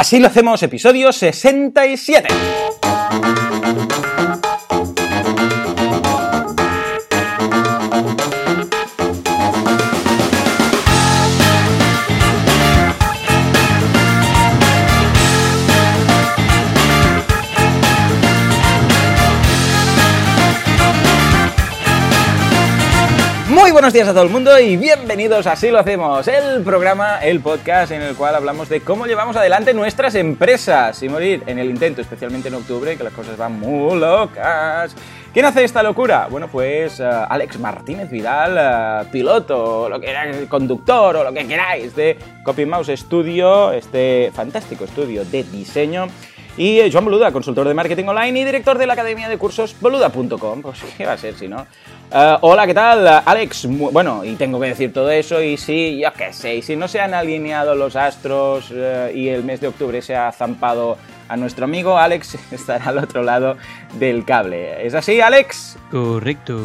Así lo hacemos, episodio 67. Buenos días a todo el mundo y bienvenidos a Así lo hacemos, el programa, el podcast en el cual hablamos de cómo llevamos adelante nuestras empresas sin morir en el intento, especialmente en octubre, que las cosas van muy locas. ¿Quién hace esta locura? Bueno, pues uh, Alex Martínez Vidal, uh, piloto, lo que queráis, conductor o lo que queráis de Copy Mouse Studio, este fantástico estudio de diseño. Y Joan Boluda, consultor de marketing online y director de la academia de cursos boluda.com. Pues qué va a ser si no. Uh, hola, ¿qué tal? Alex, bueno, y tengo que decir todo eso, y sí, yo qué sé, y si no se han alineado los astros uh, y el mes de octubre se ha zampado a nuestro amigo, Alex estará al otro lado del cable. ¿Es así, Alex? Correcto.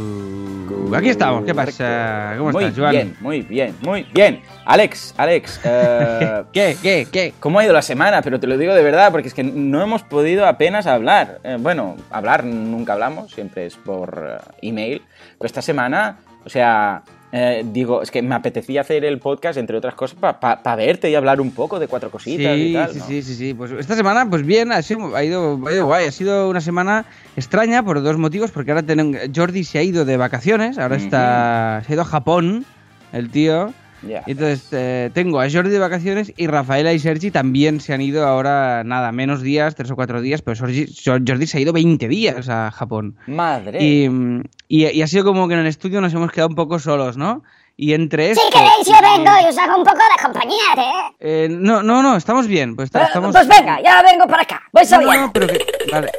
Aquí estamos, ¿qué pasa? ¿Cómo muy estás, Joan? Bien, muy bien, muy bien. Alex, Alex, uh, ¿qué, qué, qué? ¿Cómo ha ido la semana? Pero te lo digo de verdad, porque es que no hemos podido apenas hablar. Eh, bueno, hablar nunca hablamos, siempre es por email. Pero esta semana, o sea, eh, digo, es que me apetecía hacer el podcast, entre otras cosas, para pa, pa verte y hablar un poco de cuatro cositas sí, y tal. Sí, ¿no? sí, sí, sí. Pues esta semana, pues bien, ha, sido, ha, ido, ha ido guay. Ha sido una semana extraña por dos motivos, porque ahora tenemos, Jordi se ha ido de vacaciones, ahora está, se ha ido a Japón, el tío. Yeah. Entonces eh, tengo a Jordi de vacaciones y Rafaela y Sergi también se han ido ahora, nada, menos días, tres o cuatro días, pero Jordi, Jordi se ha ido 20 días a Japón. Madre. Y, y, y, ha sido como que en el estudio nos hemos quedado un poco solos, ¿no? Y entre esto... Si queréis yo vengo y os hago un poco de compañía, ¿eh? eh no, no, no, estamos bien. Pues, estamos... pues venga, ya vengo para acá. Voy no, no, pero que... Vale.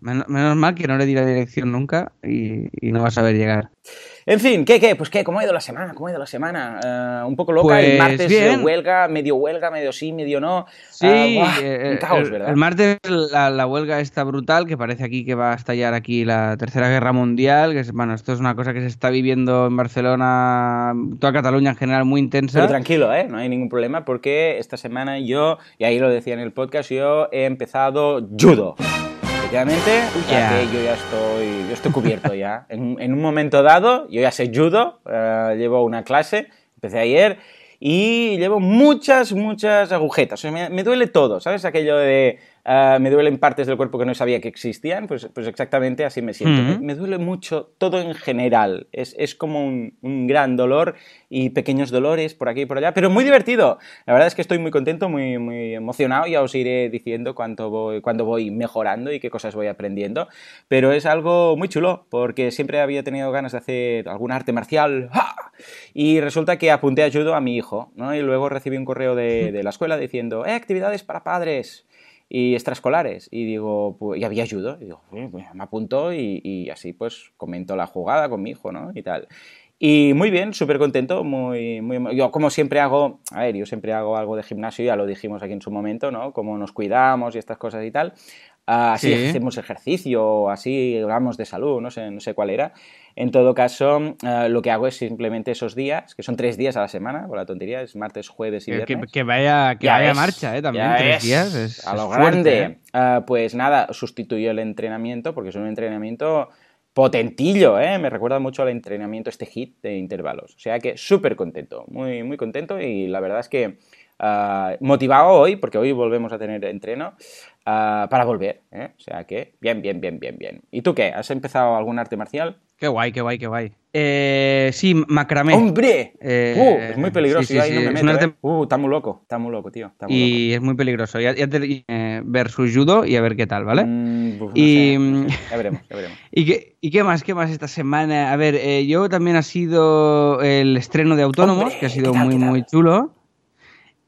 Menos, menos, mal que no le di la dirección nunca y, y no va a saber llegar. En fin, ¿qué, qué? Pues qué, ¿cómo ha ido la semana? ¿Cómo ha ido la semana? Uh, un poco loca, pues el martes bien. huelga, medio huelga, medio sí, medio no. Sí, uh, buah, eh, un caos, el, ¿verdad? El martes la, la, huelga está brutal, que parece aquí que va a estallar aquí la Tercera Guerra Mundial, que es, bueno, esto es una cosa que se está viviendo en Barcelona, toda Cataluña en general, muy intensa. Pero tranquilo, ¿eh? No hay ningún problema porque esta semana yo, y ahí lo decía en el podcast, yo he empezado judo. Efectivamente, ya que yo ya estoy, yo estoy cubierto ya. En, en, un momento dado, yo ya sé judo, uh, llevo una clase, empecé ayer, y llevo muchas, muchas agujetas. O sea, me, me duele todo, ¿sabes? Aquello de uh, me duelen partes del cuerpo que no sabía que existían, pues, pues exactamente así me siento. Mm. me, me, duele mucho todo en general. Es, es como un, un, gran dolor y pequeños dolores por aquí y por allá, pero muy divertido. La verdad es que estoy muy contento, muy, muy emocionado. Ya os iré diciendo cuánto voy, cuándo voy mejorando y qué cosas voy aprendiendo. Pero es algo muy chulo, porque siempre había tenido ganas de hacer algún arte marcial. ¡Ja! Y resulta que apunté a judo a mi hijo, ¿no? Y luego recibí un correo de, de la escuela diciendo, ¡eh, actividades para padres! Y extraescolares. Y digo, pues, y había judo. Y digo, me apuntó y, y, así pues comento la jugada con mi hijo, ¿no? Y tal. Y muy bien, súper contento, muy, muy... Yo como siempre hago, a ver, yo siempre hago algo de gimnasio, ya lo dijimos aquí en su momento, ¿no? Cómo nos cuidamos y estas cosas y tal. Así sí. hacemos ejercicio, así hablamos de salud, no sé, no sé cuál era. En todo caso, uh, lo que hago es simplemente esos días, que son tres días a la semana, con la tontería, es martes, jueves y viernes. Que, que vaya, que vaya marcha, ¿eh? También tres es, días. Es, a lo grande. ¿eh? uh, pues nada, sustituyo el entrenamiento, porque es un entrenamiento potentillo, ¿eh? Me recuerda mucho al entrenamiento este hit de intervalos. O sea que súper contento, muy, muy contento y la verdad es que uh, motivado hoy, porque hoy volvemos a tener entreno, uh, para volver, ¿eh? O sea que bien, bien, bien, bien, bien. ¿Y tú qué? ¿Has empezado algún arte marcial? Qué guay, qué guay, qué guay. Eh, sí, macramé. ¡Hombre! Eh, uh, es muy peligroso. Sí, sí, sí, no me es meto, un arte... ¿eh? Uh, está muy loco, está muy loco, tío. Está muy y loco. es muy peligroso. Ya, ya te, eh, versus judo y a ver qué tal, ¿vale? Mm, pues y no sé. ya veremos, ya veremos. ¿Y qué, ¿Y qué más? ¿Qué más esta semana? A ver, eh, yo también ha sido el estreno de Autónomos, ¡Hombre! que ha sido ¿Qué tal, muy, muy chulo.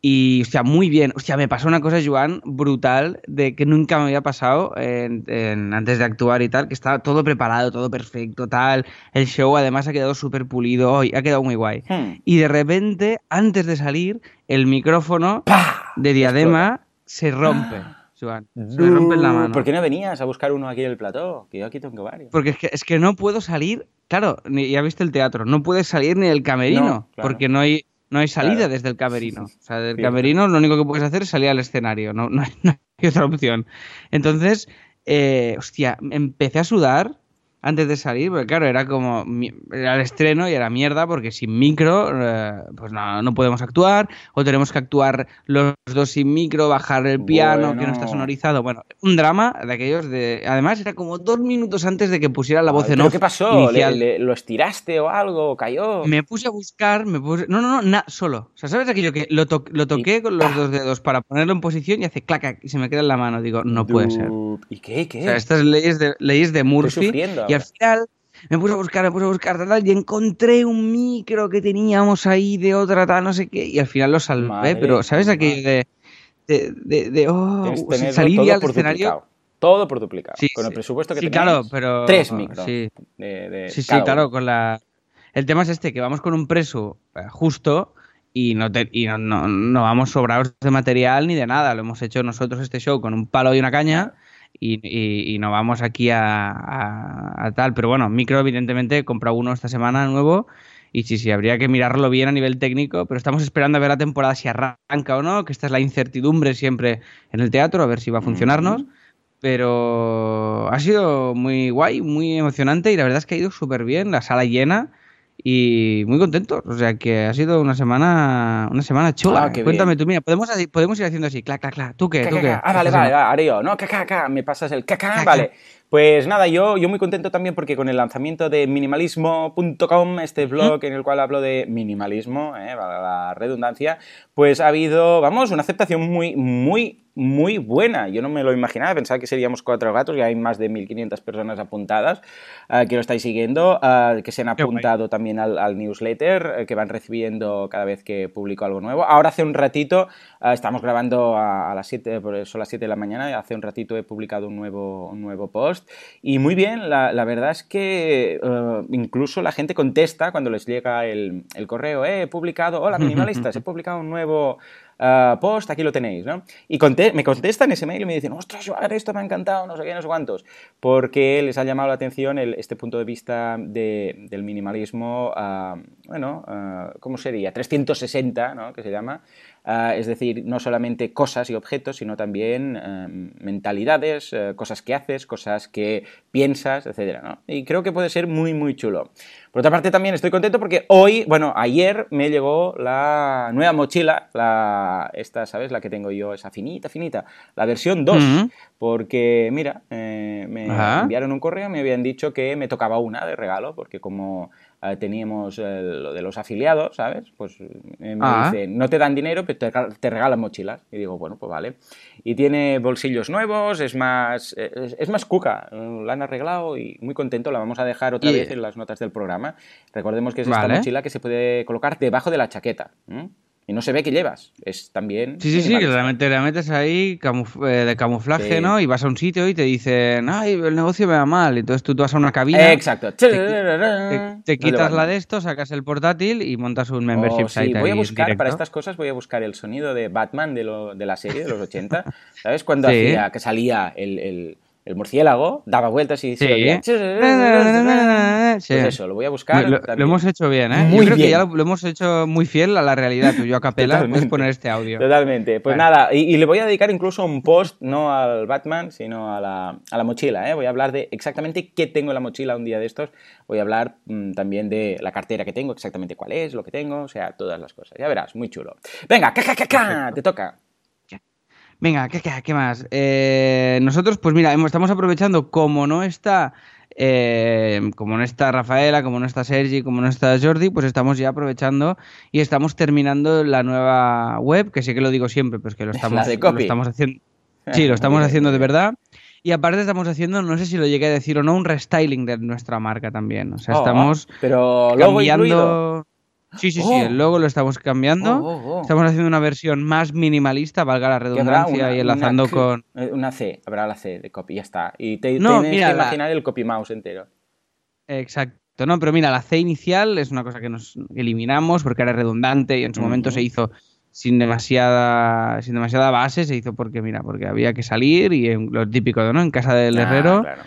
Y, hostia, muy bien. Hostia, me pasó una cosa, Joan, brutal, de que nunca me había pasado en, en, antes de actuar y tal, que estaba todo preparado, todo perfecto, tal. El show además ha quedado súper pulido, hoy ha quedado muy guay. Hmm. Y de repente, antes de salir, el micrófono ¡Pah! de diadema se rompe. Joan, se me rompe en la mano. ¿Por qué no venías a buscar uno aquí en el plató? Que yo aquí tengo varios. Porque es que, es que no puedo salir, claro, ni, ya viste el teatro, no puedes salir ni del camerino, No, claro. porque no hay, No hay salida Claro. desde el camerino. O sea, del Sí. camerino lo único que puedes hacer es salir al escenario. No, no hay, no hay otra opción. Entonces, eh, hostia, empecé a sudar antes de salir, porque claro, era como, era el estreno y era mierda, porque sin micro, eh, pues no, no podemos actuar, o tenemos que actuar los dos sin micro, bajar el piano, que no está sonorizado. Bueno, un drama de aquellos de... Además, era como dos minutos antes de que pusiera la voz en ¿Pero off qué pasó? ¿Le- le- ¿Lo estiraste o algo? ¿Cayó? Me puse a buscar, me puse... No, no, no, na- solo. O sea, ¿sabes aquello que lo, to- lo toqué con los dos dedos para ponerlo en posición y hace clac y se me queda en la mano? Digo, no puede ser. ¿Y qué? ¿Qué? O sea, estas leyes de, leyes de Murphy. sufriendo Y al final me puse a buscar, me puse a buscar, tal, tal, y encontré un micro que teníamos ahí de otra, tal, no sé qué, y al final lo salvé. Madre pero, ¿sabes aquello de, de, de, de, oh, salir al escenario? duplicado. Todo por duplicado. Sí, con el presupuesto que Sí, teníamos. claro, pero- Tres micros. sí. de- Sí, claro, con la... El tema es este, que vamos con un preso eh, justo y, no, te- y no, no- no vamos sobrados de material ni de nada. Lo hemos hecho nosotros este show con un palo y una caña y, y- y no vamos aquí a, a- a tal. Pero bueno, micro evidentemente he comprado uno esta semana nuevo y sí, sí, habría que mirarlo bien a nivel técnico, pero estamos esperando a ver la temporada si arranca o no, que esta es la incertidumbre siempre en el teatro, a ver si va a funcionarnos. Pero ha sido muy guay, muy emocionante y la verdad es que ha ido súper bien, la sala llena y muy contentos. O sea que ha sido una semana una semana chula. Ah, Cuéntame bien. tú, mira, podemos, así- podemos ir haciendo así, clac, clac, clac. ¿Tú qué? Ca, ¿Tú ca, qué? Ah, vale, vale, haré yo. No, caca, caca, me pasas el caca, vale. Pues nada, yo, yo muy contento también porque con el lanzamiento de minimalismo.com, este blog en el cual hablo de minimalismo, eh, la redundancia, pues ha habido, vamos, una aceptación muy, muy, muy buena. Yo no me lo imaginaba, pensaba que seríamos cuatro gatos, ya hay más de 1.500 personas apuntadas eh, que lo estáis siguiendo, eh, que se han apuntado también al, al newsletter, eh, que van recibiendo cada vez que publico algo nuevo. Ahora hace un ratito, estamos grabando a, a las 7, por eso son las 7 de la mañana, y hace un ratito he publicado un nuevo, un nuevo post. Y muy bien, la, la verdad es que incluso la gente contesta cuando les llega el, el correo, eh, he publicado, hola minimalistas, he publicado un nuevo eh, post, aquí lo tenéis, ¿no? Y conte- me contestan ese mail y me dicen, ostras, Joan, esto me ha encantado, no sé qué, no sé cuántos, porque les ha llamado la atención el- este punto de vista de- del minimalismo, ah, bueno, ah, ¿cómo sería? 360, ¿no? Que se llama. Ah, es decir, no solamente cosas y objetos, sino también eh, mentalidades, eh, cosas que haces, cosas que piensas, etcétera, ¿no? Y creo que puede ser muy, muy chulo. Por otra parte, también estoy contento porque hoy, bueno, ayer me llegó la nueva mochila, la, esta, ¿sabes? La que tengo yo, esa finita, finita, la versión 2. Ujú. Porque, mira, eh, me enviaron un correo, me habían dicho que me tocaba una de regalo, porque como eh, teníamos eh, lo de los afiliados, ¿sabes? Pues eh, me Ah. dicen, no te dan dinero, pero te, te regalan mochilas. Y digo, bueno, pues vale. Y tiene bolsillos nuevos, es más, eh, es, es más cuca, eh, la han arreglado y muy contento. La vamos a dejar otra Y- vez en las notas del programa. Recordemos que es esta Vale. mochila que se puede colocar debajo de la chaqueta. ¿m? Y no se ve que llevas. Es también. Sí, sí, sí, que minimalista. la metes, ahí camuf- eh, de camuflaje, Sí. ¿no? Y vas a un sitio y te dicen, ay, el negocio me va mal. Entonces tú, tú vas a una cabina, Exacto. te, te quitas la de esto, sacas el portátil y montas un membership Oh, sí, site voy a buscar, para estas cosas voy a buscar el sonido de Batman de, lo- de la serie de los 80. ¿Sabes? Cuando Sí. hacía que salía el, el- el murciélago, daba vueltas y se Sí. oía. Sí. Pues eso, lo voy a buscar. Lo, hemos hecho bien, ¿eh? Muy Yo creo que ya lo, lo hemos hecho muy fiel a la realidad. Tú, yo a capela, puedes Totalmente. poner este audio. Totalmente. Pues nada, y, y le voy a dedicar incluso un post, no al Batman, sino a la, a la mochila. ¿eh? Voy a hablar de exactamente qué tengo en la mochila un día de estos. Voy a hablar mm, también de la cartera que tengo, exactamente cuál es, lo que tengo, o sea, todas las cosas. Ya verás, muy chulo. Venga, ca, ca, ca, ca, te toca. Venga, ¿qué, qué, qué más? Eh, nosotros, pues mira, estamos aprovechando, como no está, eh, como no está Rafaela, como no está Sergi, como no está Jordi, pues estamos ya aprovechando y estamos terminando la nueva web, que sé que lo digo siempre, pero es que lo estamos, de lo estamos haciendo. Sí, lo estamos haciendo de verdad. Y aparte estamos haciendo, no sé si lo llegué a decir o no, un restyling de nuestra marca también. O sea, Oh, estamos Pero cambiando. Sí, sí, sí, Oh. el logo lo estamos cambiando. Oh, oh, oh. Estamos haciendo una versión más minimalista, valga la redundancia, una- y enlazando una con. eh, Una C, habrá la C de copy, ya está. Y te No, tienes mira, que la- imaginar el copy mouse entero. Exacto, no, pero mira, la C inicial es una cosa que nos eliminamos porque era redundante y en su momento se hizo sin demasiada sin demasiada base, se hizo porque mira, porque había que salir y en- lo típico, ¿no? En casa del Ah, herrero. claro.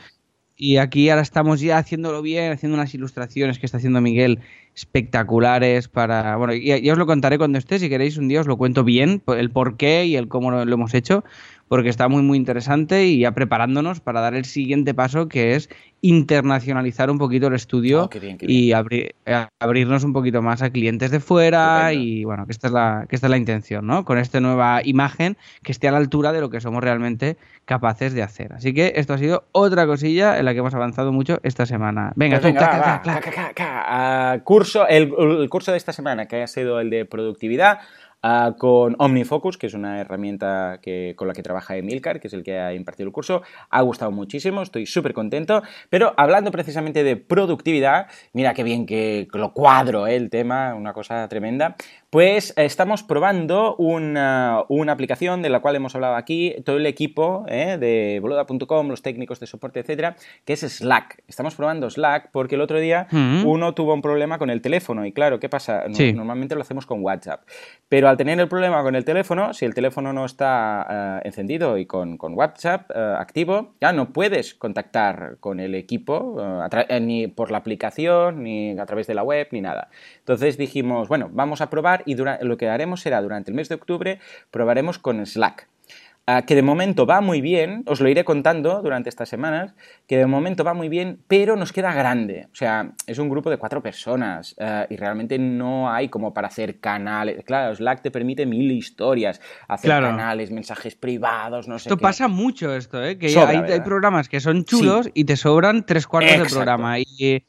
Y aquí ahora estamos ya haciéndolo bien, haciendo unas ilustraciones que está haciendo Miguel espectaculares para... Bueno, ya, ya os lo contaré cuando esté, si queréis un día os lo cuento bien, el por qué y el cómo lo, lo hemos hecho, porque está muy muy interesante y ya preparándonos para dar el siguiente paso que es internacionalizar un poquito el estudio Oh, qué bien, qué y abri- eh, abrirnos un poquito más a clientes de fuera y bueno, que esta es la que esta es la intención, ¿no? Con esta nueva imagen que esté a la altura de lo que somos realmente capaces de hacer. Así que esto ha sido otra cosilla en la que hemos avanzado mucho esta semana. Venga, Pues tú, venga, va, va. Ah, curso, el, el curso de esta semana, que ha sido el de productividad, ah, con OmniFocus, que es una herramienta que, con la que trabaja Emilcar, que es el que ha impartido el curso. Ha gustado muchísimo, estoy súper contento. Pero hablando precisamente de productividad, mira qué bien que lo cuadro eh, el tema, una cosa tremenda. Pues eh, estamos probando una, una aplicación de la cual hemos hablado aquí, todo el equipo eh, de boluda.com, los técnicos de soporte, etcétera, que es Slack. Estamos probando Slack porque el otro día Mm. uno tuvo un problema con el teléfono y claro, ¿qué pasa? Sí. Normalmente lo hacemos con WhatsApp. Pero al tener el problema con el teléfono, si el teléfono no está eh, encendido y con, con WhatsApp eh, activo, ya no puedes contactar con el equipo eh, eh, ni por la aplicación, ni a través de la web, ni nada. Entonces dijimos, bueno, vamos a probar y lo que haremos será durante el mes de octubre, probaremos con Slack. Que de momento va muy bien, os lo iré contando durante estas semanas, que de momento va muy bien, pero nos queda grande. O sea, es un grupo de cuatro personas ah, y realmente no hay como para hacer canales. Claro, Slack te permite mil historias, hacer Claro. canales, mensajes privados, no sé Esto qué. pasa mucho esto, ¿eh? Que Sobra, hay, programas que son chulos y te sobran tres cuartos Exacto. de programa y,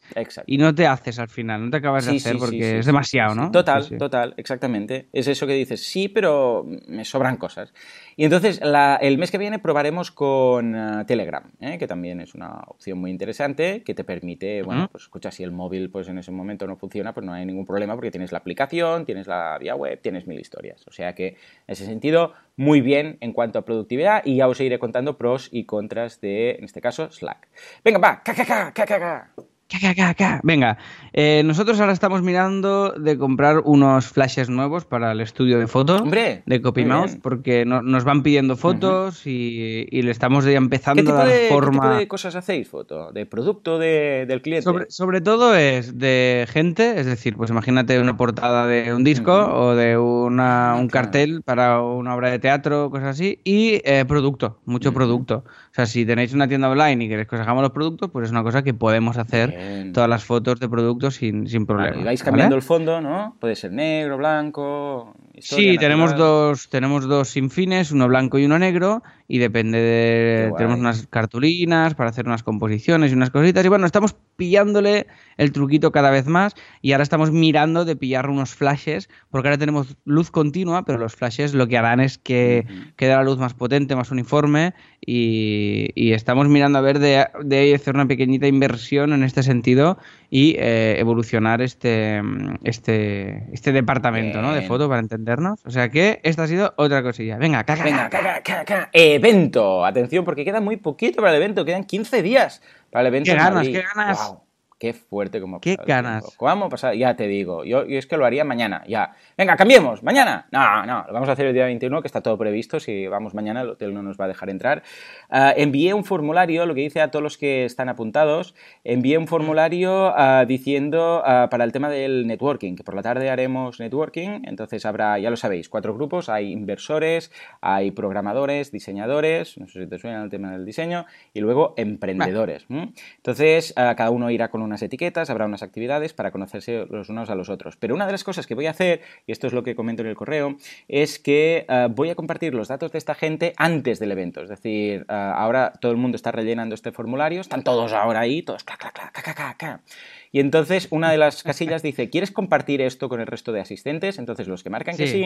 y no te haces al final, no te acabas de hacer sí, porque es demasiado. ¿no? Total, total, exactamente. Es eso que dices, sí, pero me sobran cosas. Y entonces la- el mes que viene probaremos con eh, Telegram, ¿eh? que también es una opción muy interesante que te permite, bueno, pues escucha, si el móvil pues en ese momento no funciona, pues no hay ningún problema porque tienes la aplicación, tienes la vía web, tienes mil historias. O sea que en ese sentido, muy bien en cuanto a productividad y ya os iré contando pros y contras de, en este caso, Slack. Venga, va, ca, ca, ca, ca, ca, ca. Ca, ca, ca, ca. Venga, eh, nosotros ahora estamos mirando de comprar unos flashes nuevos para el estudio de foto Hombre, de CopyMouse porque no- nos van pidiendo fotos y, y le estamos ya empezando ¿Qué a tipo, dar de, qué forma. tipo de cosas hacéis, foto? ¿De producto de- del cliente? Sobre, sobre todo es de gente, es decir, pues imagínate una portada de un disco o de una, Ah, un claro. cartel para una obra de teatro, cosas así, y eh, producto, mucho producto. O sea, si tenéis una tienda online y queréis que os hagamos los productos, pues es una cosa que podemos hacer Bien. Todas las fotos de productos sin, sin Vale, problema. y vais ¿vale? cambiando el fondo, ¿no? Puede ser negro, blanco. historia Sí, tenemos dos, tenemos dos sin fines, uno blanco y uno negro, y depende de. Tenemos unas cartulinas para hacer unas composiciones y unas cositas. Y bueno, estamos pillándole el truquito cada vez más. Y ahora estamos mirando de pillar unos flashes, porque ahora tenemos luz continua, pero los flashes lo que harán es que quede la luz más potente, más uniforme. Y, y estamos mirando a ver de, de hacer una pequeñita inversión en este sentido y eh, evolucionar este, este, este departamento ¿no? de foto para entendernos. O sea que esta ha sido otra cosilla. Venga, caca, Venga, evento. Atención, porque queda muy poquito para el evento. Quedan 15 días para el evento. ¡Qué ganas, qué ganas! Qué fuerte como ¡Qué ganas! ¿Cómo ha pasado? Ya te digo. Yo, yo es que lo haría mañana, ya. Venga, cambiemos. ¿Mañana? No, no. Lo vamos a hacer el día 21, que está todo previsto. Si vamos mañana, el hotel no nos va a dejar entrar. Ah, envié un formulario, lo que dice a todos los que están apuntados. Envié un formulario ah, diciendo ah, para el tema del networking, que por la tarde haremos networking. Entonces habrá, ya lo sabéis, cuatro grupos. Hay inversores, hay programadores, diseñadores. No sé si te suena el tema del diseño. Y luego emprendedores. ¿m? Entonces, cada uno irá con unas etiquetas, habrá unas actividades para conocerse los unos a los otros. Pero una de las cosas que voy a hacer, y esto es lo que comento en el correo, es que ah, voy a compartir los datos de esta gente antes del evento. Es decir, ah, ahora todo el mundo está rellenando este formulario, están todos ahora ahí, todos clac, clac, clac, clac, clac, clac. Y entonces una de las casillas dice, ¿quieres compartir esto con el resto de asistentes? Entonces los que marcan que Sí.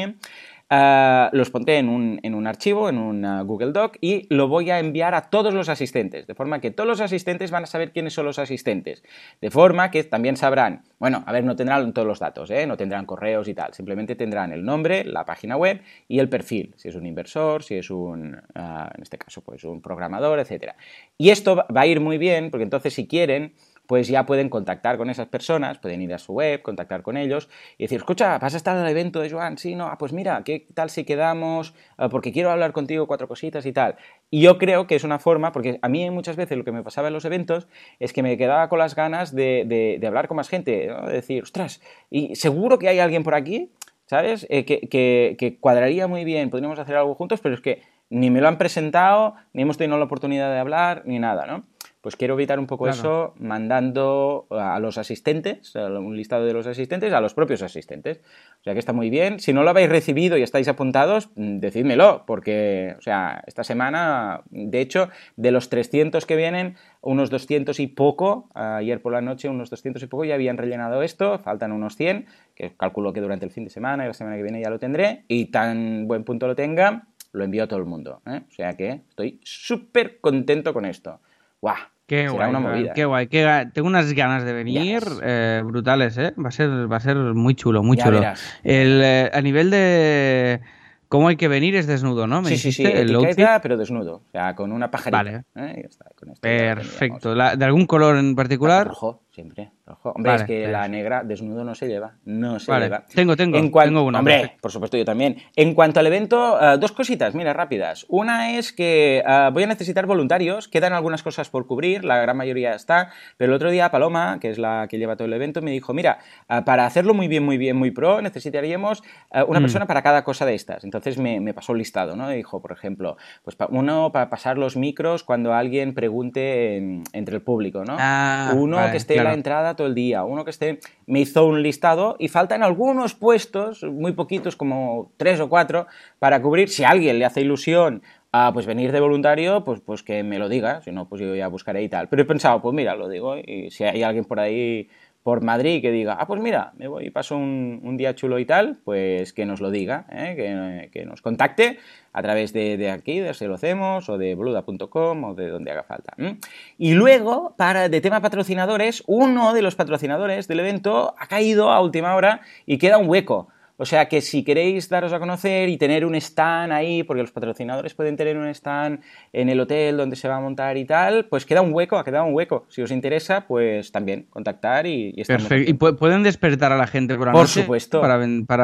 ah, los pondré en un, en un archivo, en un Google Doc, y lo voy a enviar a todos los asistentes, de forma que todos los asistentes van a saber quiénes son los asistentes. De forma que también sabrán, bueno, a ver, no tendrán todos los datos, ¿eh? no tendrán correos y tal, simplemente tendrán el nombre, la página web y el perfil, si es un inversor, si es un, ah, en este caso, pues un programador, etcétera. Y esto va a ir muy bien, porque entonces si quieren, pues ya pueden contactar con esas personas, pueden ir a su web, contactar con ellos y decir, escucha, ¿vas a estar al evento de Joan? Sí, no, ah, pues mira, ¿qué tal si quedamos? Ah, porque quiero hablar contigo cuatro cositas y tal. Y yo creo que es una forma, porque a mí muchas veces lo que me pasaba en los eventos es que me quedaba con las ganas de, hablar con más gente, de decir, ostras, y seguro que hay alguien por aquí, ¿sabes? Eh, que, que cuadraría muy bien, podríamos hacer algo juntos, pero es que ni me lo han presentado, ni hemos tenido la oportunidad de hablar, ni nada, ¿no? Pues quiero evitar un poco eso mandando a los asistentes, un listado de los asistentes, a los propios asistentes. O sea que está muy bien. Si no lo habéis recibido y estáis apuntados, mm, decídmelo, porque, o sea, esta semana, de hecho, de los 300 que vienen, unos 200 y poco, ayer por la noche unos 200 y poco ya habían rellenado esto, faltan unos 100, que calculo que durante el fin de semana y la semana que viene ya lo tendré, y tan buen punto lo tenga, lo envío a todo el mundo. ¿eh? O sea que estoy súper contento con esto. ¡Guau! Qué guay, una movida. qué guay, Tengo unas ganas de venir eh, brutales, ¿eh? Va a ser, va a ser muy chulo, muy chulo. El, eh, a nivel de cómo hay que venir es desnudo, ¿no? ¿Me sí, sí, sí, el pero desnudo, o sea, con una pajarita. Vale. ¿eh? Perfecto. ¿De algún color en particular? Rojo, siempre. Hombre, es que la negra desnudo no se lleva. No se lleva. Tengo, tengo. tengo una. Hombre, por supuesto, yo también. En cuanto al evento, eh, dos cositas, mira, rápidas. Una es que eh, voy a necesitar voluntarios. Quedan algunas cosas por cubrir, la gran mayoría está. Pero el otro día, Paloma, que es la que lleva todo el evento, me dijo: Mira, eh, para hacerlo muy bien, muy bien, muy pro, necesitaríamos una mm. persona para cada cosa de estas. Entonces me, pasó un listado, ¿no? dijo, por ejemplo, pues uno para pasar los micros cuando alguien pregunte entre el público, ¿no? Ah, uno que esté en la entrada todo el día, uno que esté, me hizo un listado y faltan algunos puestos, muy poquitos, como tres o cuatro, para cubrir. Si a alguien le hace ilusión a pues venir de voluntario, pues, pues que me lo diga, si no, pues yo ya buscaré y tal. Pero he pensado, pues mira, lo digo, y si hay alguien por ahí por Madrid que diga, ah, pues mira, me voy y paso un, día chulo y tal, pues que nos lo diga, ¿eh? que, nos contacte a través de, aquí, de Se lo hacemos, o de bluda.com, o de donde haga falta. Y luego, para de tema patrocinadores, uno de los patrocinadores del evento ha caído a última hora y queda un hueco. O sea que si queréis daros a conocer y tener un stand ahí, porque los patrocinadores pueden tener un stand en el hotel donde se va a montar y tal, pues queda un hueco, ha quedado un hueco. Si os interesa, pues también contactar y, y Perfecto. ¿Y pueden despertar a la gente por la Por supuesto.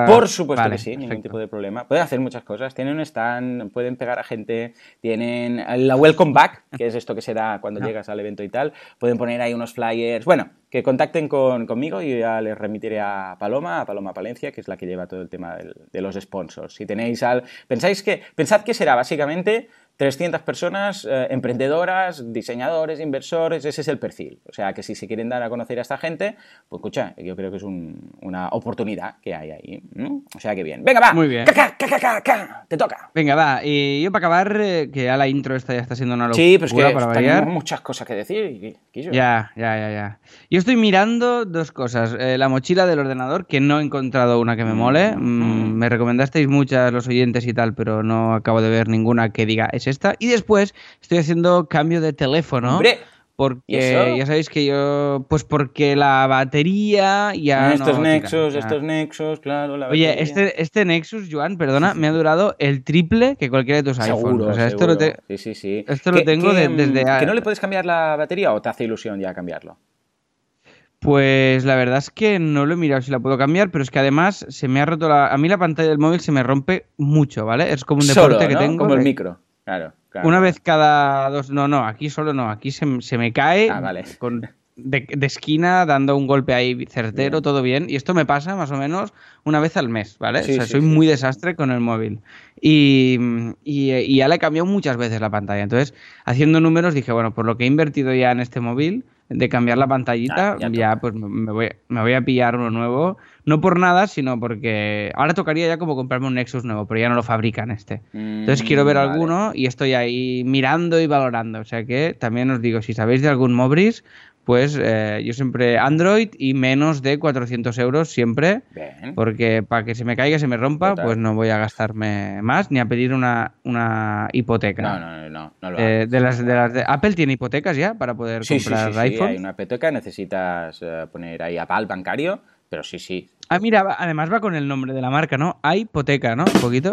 Por supuesto que sí, ningún tipo de problema. Pueden hacer muchas cosas. Tienen un stand, pueden pegar a gente, tienen la welcome back, que es esto que se da cuando llegas al evento y tal. Pueden poner ahí unos flyers. Bueno, que contacten con, conmigo y ya les remitiré a Paloma, a Paloma Palencia, que es la que lleva todo el tema de los sponsors. Si tenéis al... Pensáis que... Pensad que será básicamente 300 personas eh, emprendedoras, diseñadores, inversores, ese es el perfil. O sea que si se quieren dar a conocer a esta gente, pues escucha, yo creo que es una oportunidad que hay ahí. O sea que bien. Venga, va. Muy bien. te toca. Venga, va. Y yo para acabar, eh, que ya la intro esta ya está siendo una locura sí, pero es que tenemos muchas cosas que decir. Ya, ya, ya, ya. Yo estoy mirando dos cosas. Eh, la mochila del ordenador, que no he encontrado una que me mole. Mm, me recomendasteis muchas los oyentes y tal, pero no acabo de ver ninguna que diga esta. Y después estoy haciendo cambio de teléfono. Porque ya sabéis que yo. Pues porque la batería ya. Estos Nexus, estos Nexus, claro. Oye, este, este Nexus, Joan, perdona, me ha durado el triple que cualquiera de tus iPhones. O sea, esto lo, sí, sí, sí. esto lo tengo desde. ¿Que no le puedes cambiar la batería o te hace ilusión ya cambiarlo? Pues la verdad es que no lo he mirado si la puedo cambiar, pero es que además se me ha roto la. A mí la pantalla del móvil se me rompe mucho, ¿ale? Es como un deporte que tengo. Como el micro. Claro, Una vez cada dos. No, no, aquí solo no. Aquí se, me cae ah, con, de, esquina, dando un golpe ahí certero, todo bien. Y esto me pasa más o menos una vez al mes, ¿vale? o sea, soy muy desastre con el móvil. Y, y, ya le he cambiado muchas veces la pantalla. Entonces, haciendo números, dije, bueno, por lo que he invertido ya en este móvil, de cambiar la pantallita, ah, ya, pues me voy, me voy, a pillar uno nuevo. No por nada, sino porque ahora tocaría ya como comprarme un Nexus nuevo, pero ya no lo fabrican este. Entonces quiero ver mm, alguno y estoy ahí mirando y valorando. O sea que también os digo, si sabéis de algún Mobris, pues eh, yo siempre Android y menos de 400 euros siempre, porque para que se me caiga, se me rompa, pues no voy a gastarme más ni a pedir una, una hipoteca. No, no, no. no, eh, de, las, de las de... ¿Apple tiene hipotecas ya para poder comprar sí, iPhone? Sí, hay una hipoteca, necesitas eh, poner ahí Apple bancario, pero sí, sí. Ah, mira, además va con el nombre de la marca, ¿no? Hay hipoteca, ¿no? Un poquito.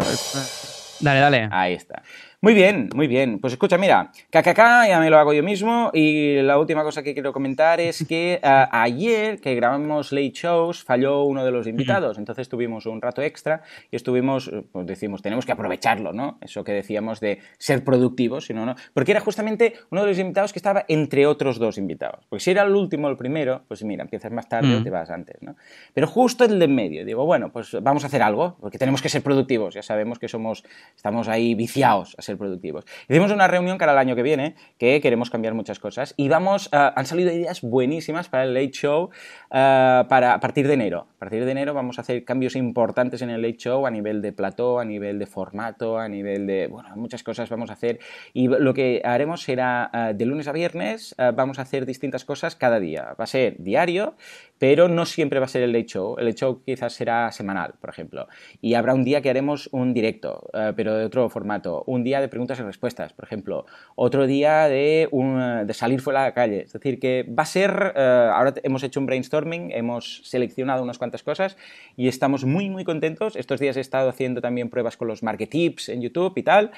Dale, dale. Ahí está. Muy bien, muy bien. Pues escucha, mira, KKK ya me lo hago yo mismo y la última cosa que quiero comentar es que uh, ayer que grabamos Late Shows falló uno de los invitados, entonces tuvimos un rato extra y estuvimos, pues decimos, tenemos que aprovecharlo, ¿no? Eso que decíamos de ser productivos, sino no, porque era justamente uno de los invitados que estaba entre otros dos invitados. Porque si era el último o el primero, pues mira, empiezas más tarde o Mm. te vas antes, ¿no? Pero justo el de en medio, digo, bueno, pues vamos a hacer algo, porque tenemos que ser productivos, ya sabemos que somos, estamos ahí viciados a ser productivos. Hicimos una reunión para el año que viene, que queremos cambiar muchas cosas, y vamos, ah, han salido ideas buenísimas para el Late Show ah, para, a partir de enero. A partir de enero vamos a hacer cambios importantes en el Late Show a nivel de plató, a nivel de formato, a nivel de, bueno, muchas cosas vamos a hacer, y lo que haremos será ah, de lunes a viernes, vamos a hacer distintas cosas cada día. Va a ser diario, pero no siempre va a ser el Late Show. El Late Show quizás será semanal, por ejemplo. Y habrá un día que haremos un directo, eh, pero de otro formato. Un día de preguntas y respuestas, por ejemplo. Otro día de, un- de salir fuera a la calle. Es decir, que va a ser... eh, ahora hemos hecho un brainstorming, hemos seleccionado unas cuantas cosas y estamos muy, muy contentos. Estos días he estado haciendo también pruebas con los Market Tips en YouTube y tal.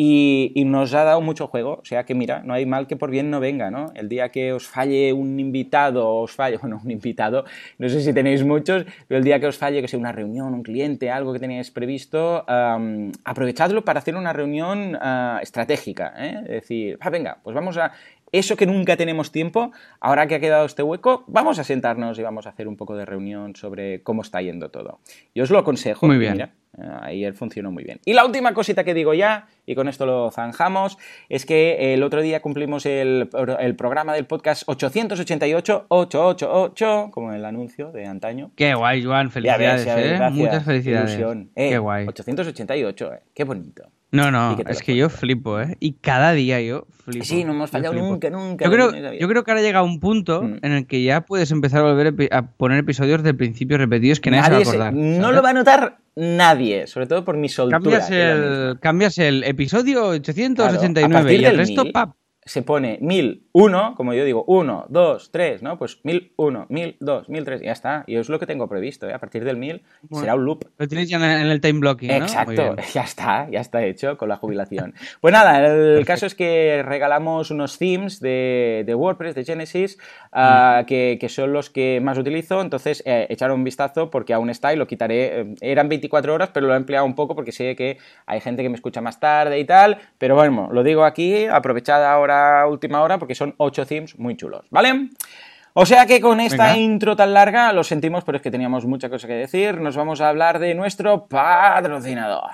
Y, y nos ha dado mucho juego. O sea que, mira, no hay mal que por bien no venga, ¿no? El día que os falle un invitado, os falle, bueno, un invitado, no sé si tenéis muchos, pero el día que os falle, que sea una reunión, un cliente, algo que teníais previsto, am, aprovechadlo para hacer una reunión ah, estratégica. ¿eh? Es decir, ah, venga, pues vamos a. Eso que nunca tenemos tiempo, ahora que ha quedado este hueco, vamos a sentarnos y vamos a hacer un poco de reunión sobre cómo está yendo todo. Yo os lo aconsejo. Muy bien. Mira, eh, Ayer funcionó muy bien. Y la última cosita que digo ya, y con esto lo zanjamos, es que el otro día cumplimos el, el programa del podcast 888, 888, como el anuncio de antaño. Qué guay, Joan, Ya felicidades, ves, ¿eh? gracias. Muchas felicidades. Eh, Qué guay. 888, eh. Qué bonito. No, no, es que yo flipo, ¿eh? Y cada día yo flipo. Sí, no hemos fallado nunca, nunca. Yo creo, yo creo que ahora llega un punto Mm. en el que ya puedes empezar a volver a poner episodios del principio repetidos que nadie, Nadie se va a acordar. no lo va a notar nadie, sobre todo por mi soltura. cambias el, cambias el episodio Claro, a 889 partir y el resto, 1000, pap. Se pone 1001, como yo digo, 1, 2, 3, ¿no? Pues 1001, 1002, 1003, ya está. Y es lo que tengo previsto, ¿eh? A partir del 1000 Bueno. será un loop. Lo tienes ya en el time blocking, ¿no? Exacto, ya está, ya está hecho con la jubilación. Pues nada, el caso es que regalamos unos themes de, de WordPress, de Genesis, ah, que, que son los que más utilizo, entonces eh, echar un vistazo porque aún está y lo quitaré. eh, eran 24 horas, pero lo he empleado un poco porque sé que hay gente que me escucha más tarde y tal, pero bueno, lo digo aquí, aprovechad ahora última hora porque son 8 themes muy chulos, ¿vale? O sea que con esta Venga. intro tan larga, lo sentimos, pero es que teníamos mucha cosa que decir. Nos vamos a hablar de nuestro patrocinador.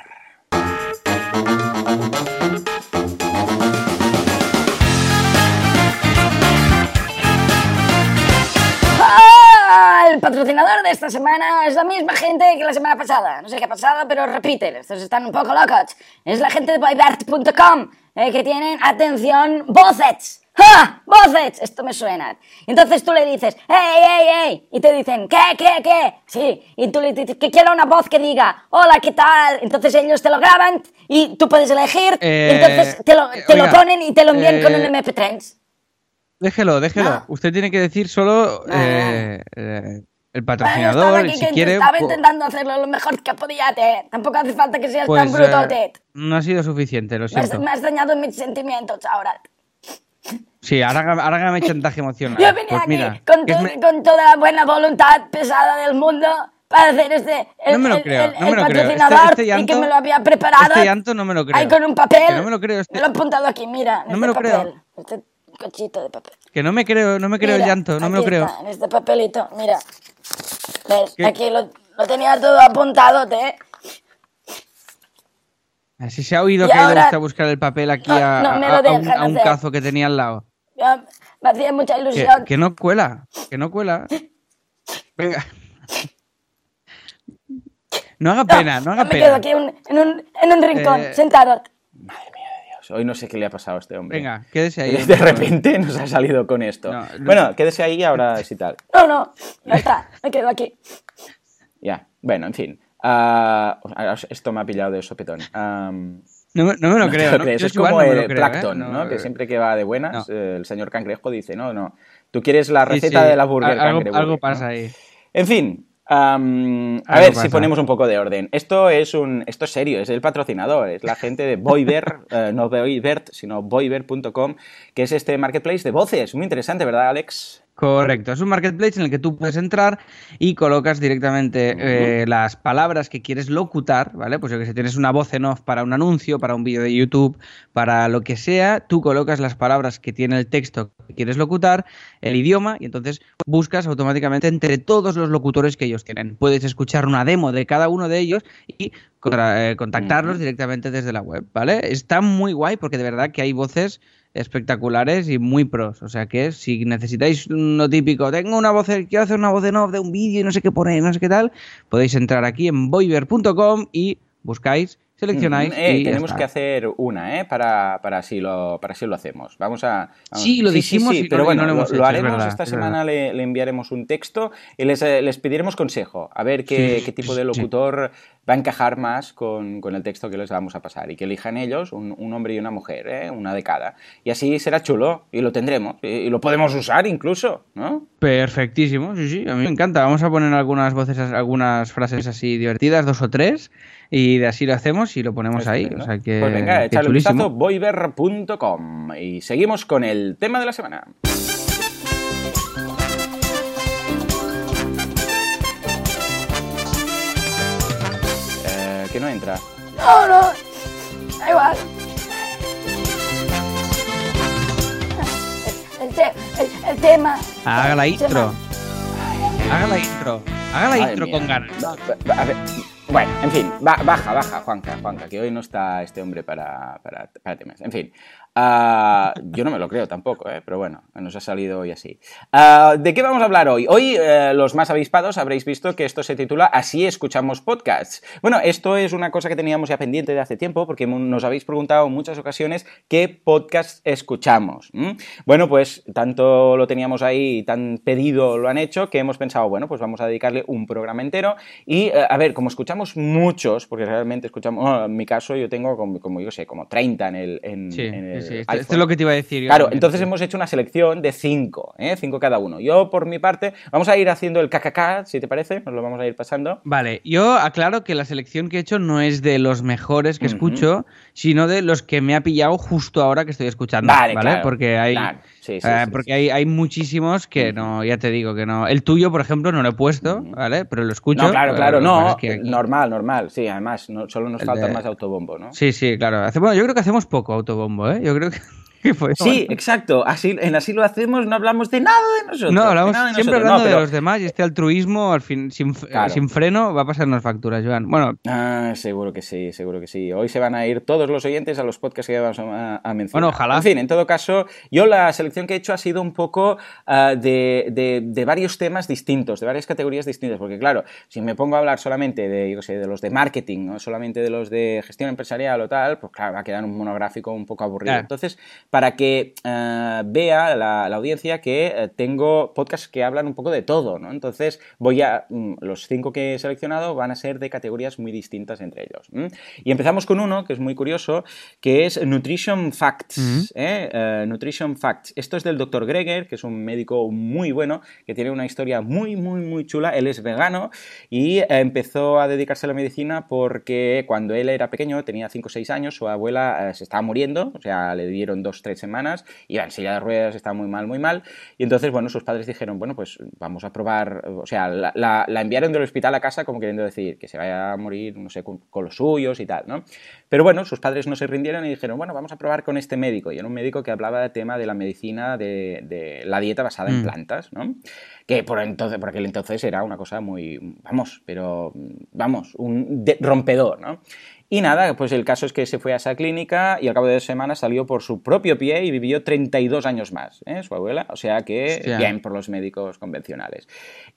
El patrocinador de esta semana es la misma gente que la semana pasada. No sé qué ha pasado, pero repiten. Estos están un poco locos. Es la gente de boybert.com eh, que tienen, atención, voces. ¡Ja! ¡Voces! Esto me suena. Entonces tú le dices, ¡Ey, ey, ey! Y te dicen, ¿qué, qué, qué? Sí. Y tú le dices que quiero una voz que diga, hola, ¿qué tal? Entonces ellos te lo graban y tú puedes elegir. Eh, entonces te lo, eh, te lo oiga, ponen y te lo envían con un eh, MP3. Déjelo, déjelo. Usted tiene que decir solo eh, eh, el estaba patrocinador, aquí y si que quiere. estaba po- intentando hacerlo lo mejor que podía, te. Tampoco hace falta que seas Pues tan brutote. eh, no ha sido suficiente, lo me, has, siento. me has dañado mis sentimientos ahora. Sí, ahora, ahora hágame chantaje emocional. Yo venía Pues aquí mira, con, me- toda la buena voluntad pesada del mundo para hacer este. El, No me lo creo, el- no me lo creo. Este- patrocinador este y que me lo había preparado. este llanto no me lo creo. Ahí con un papel. Que no me lo creo, este- Me lo he apuntado aquí, mira. No este me lo creo. papel. Este cochito de papel. Que no me creo, no me creo el llanto, no me lo creo. está, en este papelito, mira. ¿Ves? ¿Qué? Aquí lo, lo tenía todo apuntado, ¿eh? Así se ha oído Y que ha ido ahora- usted a buscar el papel aquí No, a, no un, a cazo que tenía al lado. Ya me hacía mucha ilusión. que no cuela, que no cuela. Venga. No haga pena, no haga me quedo pena. aquí un- en, un, en un rincón, Eh, sentado. Dios, hoy no sé qué le ha pasado a este hombre. Venga, quédese ahí. De repente nos ha salido con esto. No, no- Bueno, quédese ahí ahora sí tal. No, no, ya está, me quedo aquí. Ya, bueno, en fin. Ah, esto me ha pillado de sopetón. No, me- no me lo no creo. lo ¿no? crees, Yo es como no el ¿eh? Plankton, No, ¿no? Que siempre que va de buenas, no. eh, el señor Cangrejo dice, no, no, tú quieres la receta sí, de la burger algo, algo ¿no? pasa ahí. En fin, Um, a ver pasa. si ponemos un poco de orden. Esto es un, esto es serio, es el patrocinador, es la gente de Voiver, eh, no Voivert, sino Voiver.com, que es este marketplace de voces. Muy interesante, ¿verdad, Alex? Correcto, es un marketplace en el que tú puedes entrar y colocas directamente eh, las palabras que quieres locutar, ¿vale? Pues yo que sé, tienes una voz en off para un anuncio, para un vídeo de YouTube, para lo que sea, tú colocas las palabras que tiene el texto que quieres locutar, el idioma, y entonces buscas automáticamente entre todos los locutores que ellos tienen. Puedes escuchar una demo de cada uno de ellos y contra- eh, contactarlos directamente desde la web, ¿vale? Está muy guay porque de verdad que hay voces espectaculares y muy pros. O sea que si necesitáis lo típico, tengo una voz, quiero hacer una voz en off de un vídeo y no sé qué poner, no sé qué tal, podéis entrar aquí en voiver.com y buscáis, seleccionáis Mm, eh, y tenemos que hacer una, ¿eh? Para, para, así lo, para así lo hacemos. Vamos a... vamos- Sí, lo dijimos y no- pero bueno, no lo lo, hemos lo hecho, es haremos verdad, esta es semana, le, le enviaremos un texto y les, eh, les pediremos consejo, a ver qué, Sí, qué tipo de sí. locutor va a encajar más con, con el texto que les vamos a pasar y que elijan ellos, un, un hombre y una mujer, ¿eh? una de cada. Y así será chulo y lo tendremos y, y lo podemos usar incluso, ¿no? Perfectísimo, sí, sí, a mí me encanta. Vamos a poner algunas voces, algunas frases así divertidas, dos o tres, y de así lo hacemos y lo ponemos ahí. O sea que, pues venga, que echadle un vistazo, voiver.com. Y seguimos con el tema de la semana. Eh, que no entra. No, no. Da igual. El, te- el- el tema. Haga la intro. Haga la intro. Haga la Madre intro mía. con ganas. A ver, bueno, en fin, ba- baja, baja, Juanca, Juanca, que hoy no está este hombre para, para, para temas. En fin, ah, yo no me lo creo tampoco, ¿eh? pero bueno, nos ha salido hoy así. Ah, ¿De qué vamos a hablar hoy? Hoy, eh, los más avispados habréis visto que esto se titula Así escuchamos podcasts. Bueno, esto es una cosa que teníamos ya pendiente de hace tiempo porque nos habéis preguntado en muchas ocasiones qué podcast escuchamos. Bueno, pues tanto lo teníamos ahí tan pedido lo han hecho que hemos pensado, bueno, pues vamos a dedicarle un programa entero y, eh, a ver, como escuchamos muchos, porque realmente escuchamos, bueno, en mi caso yo tengo como, como yo sé, como 30 en el, en, Sí, en el sí, sí. Esto, es lo que te iba a decir. yo Claro, entonces hemos hecho una selección de cinco, ¿eh? cinco cada uno. Yo, por mi parte, vamos a ir haciendo el KKK, si te parece, nos lo vamos a ir pasando. Vale, yo aclaro que la selección que he hecho no es de los mejores que escucho, sino de los que me ha pillado justo ahora que estoy escuchando. Vale, Vale, claro, porque hay, claro. Sí, sí, eh, sí, porque hay, hay muchísimos que no, ya te digo que no. El tuyo, por ejemplo, no lo he puesto. ¿vale? Pero lo escucho. No, claro, eh, claro, no, es que aquí- normal, normal, sí, además, no, solo nos falta de- más autobombo, ¿no? Sí, sí, claro. Hace- bueno, yo creo que hacemos poco autobombo, ¿eh? Yo creo que, que podemos- Sí, exacto, así, en así lo hacemos, no hablamos de nada de nosotros. No, de hablamos nada de siempre nosotros. hablando No, pero- de los demás y este altruismo, al fin, sin, Claro. sin freno, va a pasarnos facturas, Joan. Bueno, Ah, seguro que sí, seguro que sí. Hoy se van a ir todos los oyentes a los podcasts que vamos a, a mencionar. Bueno, ojalá. En fin, en todo caso, yo la selección que he hecho ha sido un poco ah, de, de- de varios temas distintos, de varias categorías distintas, porque claro, si me pongo a hablar solamente de, yo qué sé, de los de marketing, o solamente de los de gestión empresarial o tal, pues claro, va a quedar un monográfico un poco aburrido. Claro. Entonces, para que ah, vea la, la audiencia que eh, tengo podcasts que hablan un poco de todo, ¿no? Entonces, voy a. mm, los cinco que he seleccionado van a ser de categorías muy distintas entre ellos. Y empezamos con uno que es muy curioso, que es Nutrition Facts. ¿eh? Eh, Nutrition Facts. Esto es del Dr. Greger, que es un médico muy bueno, que tiene una historia muy, muy, muy chula. Él es vegano y eh, empezó a dedicarse a la medicina porque cuando él era pequeño, tenía 5 o 6 años, su abuela eh, se estaba muriendo, o sea, le dieron 2-3 semanas, iba en silla de ruedas, estaba muy mal, muy mal. Y entonces, bueno, sus padres dijeron, bueno, pues vamos a probar, o sea, la, la- la enviaron del hospital a casa como queriendo decir que se vaya a morir, no sé, con, con los suyos y tal, ¿no? Pero bueno, sus padres no se rindieron y dijeron, bueno, vamos a probar con este médico. Y era un médico que hablaba del tema de la medicina, de, de la dieta basada en Mm. plantas, ¿no? Que por, entonces, por aquel entonces era una cosa muy, vamos, pero, vamos, un de- rompedor, ¿no? Y nada, pues el caso es que se fue a esa clínica y al cabo de dos semanas salió por su propio pie y vivió 32 años más, ¿eh? su abuela. O sea que Hostia. bien por los médicos convencionales.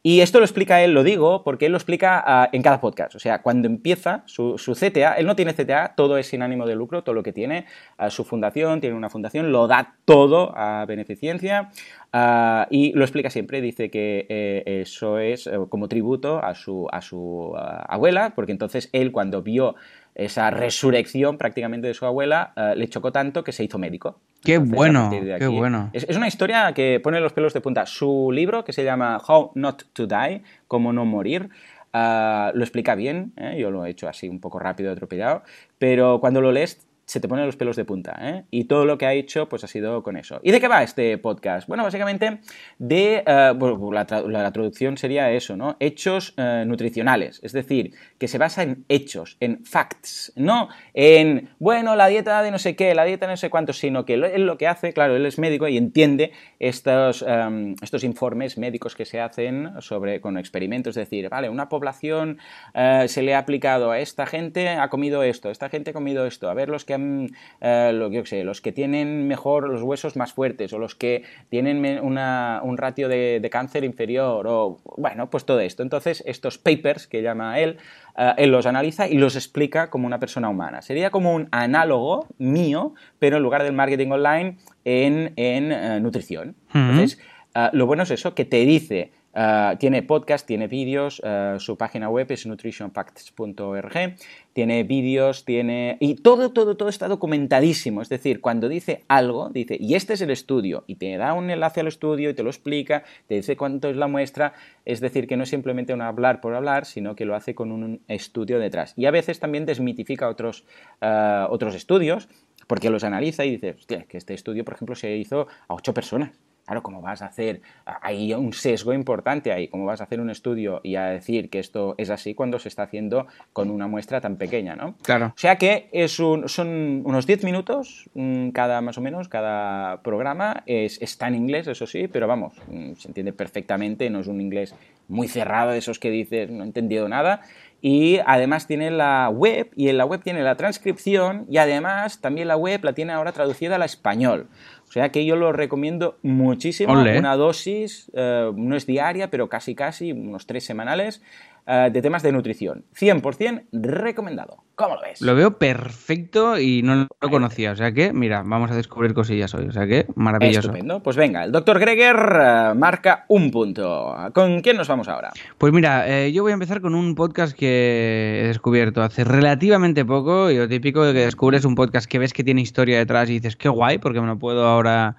Y esto lo explica él, lo digo, porque él lo explica ah, en cada podcast. O sea, cuando empieza su, su CTA, él no tiene CTA, todo es sin ánimo de lucro, todo lo que tiene, ah, su fundación, tiene una fundación, lo da todo a beneficencia. ah, y lo explica siempre, dice que eh, eso es eh, como tributo a su, a su abuela, porque entonces él cuando vio esa resurrección prácticamente de su abuela eh, le chocó tanto que se hizo médico. Qué Entonces, bueno, qué bueno. Es, es una historia que pone los pelos de punta. Su libro, que se llama How Not to Die, Cómo no morir, ah, lo explica bien. ¿eh? Yo lo he hecho así un poco rápido, atropellado. Pero cuando lo lees se te ponen los pelos de punta. ¿eh? Y todo lo que ha hecho pues ha sido con eso. ¿Y de qué va este podcast? Bueno, básicamente de... eh, bueno, la, tra- la traducción sería eso, ¿no? Hechos eh, nutricionales. Es decir, que se basa en hechos, en facts. No en, bueno, la dieta de no sé qué, la dieta de no sé cuánto, sino que él lo que hace, claro, él es médico y entiende estos, em, estos informes médicos que se hacen sobre, con experimentos. Es decir, vale, una población eh, se le ha aplicado a esta gente, ha comido esto, esta gente ha comido esto. A ver, los que han, eh, lo, yo sé, los que tienen mejor los huesos más fuertes o los que tienen una- un ratio de, de cáncer inferior o, bueno, pues todo esto. Entonces, estos papers que llama él, eh, él los analiza y los explica como una persona humana. Sería como un análogo mío, pero en lugar del marketing online, en, en, eh, nutrición. Entonces, eh, lo bueno es eso, que te dice, eh, tiene podcast, tiene vídeos, eh, su página web es nutritionfacts.org, tiene vídeos, tiene... Y todo, todo, todo está documentadísimo. Es decir, cuando dice algo, dice, y este es el estudio, y te da un enlace al estudio y te lo explica, te dice cuánto es la muestra, es decir, que no es simplemente un hablar por hablar, sino que lo hace con un estudio detrás. Y a veces también desmitifica otros, eh, otros estudios, porque los analiza y dice, hostia, que este estudio, por ejemplo, se hizo a ocho personas. Claro, ¿cómo vas a hacer? Hay un sesgo importante ahí. ¿Cómo vas a hacer un estudio y a decir que esto es así cuando se está haciendo con una muestra tan pequeña, ¿no? Claro. O sea que es un- son unos 10 minutos mm, cada más o menos, cada programa. Es, está en inglés, eso sí, pero vamos, mm, se entiende perfectamente, no es un inglés muy cerrado de esos que dices no he entendido nada. Y además tiene la web y en la web tiene la transcripción y además también la web la tiene ahora traducida al español. O sea que yo lo recomiendo muchísimo. Ole. Una dosis, eh, no es diaria, pero casi casi, unos tres semanales, eh, de temas de nutrición. 100% recomendado. ¿Cómo lo ves? Lo veo perfecto y no lo conocía. O sea que, mira, vamos a descubrir cosillas hoy. O sea que, maravilloso. Estupendo. Pues venga, el doctor Greger eh, marca un punto. ¿Con quién nos vamos ahora? Pues mira, eh, yo voy a empezar con un podcast que he descubierto hace relativamente poco. Y lo típico de que descubres un podcast que ves que tiene historia detrás y dices, qué guay, porque me lo puedo ahora.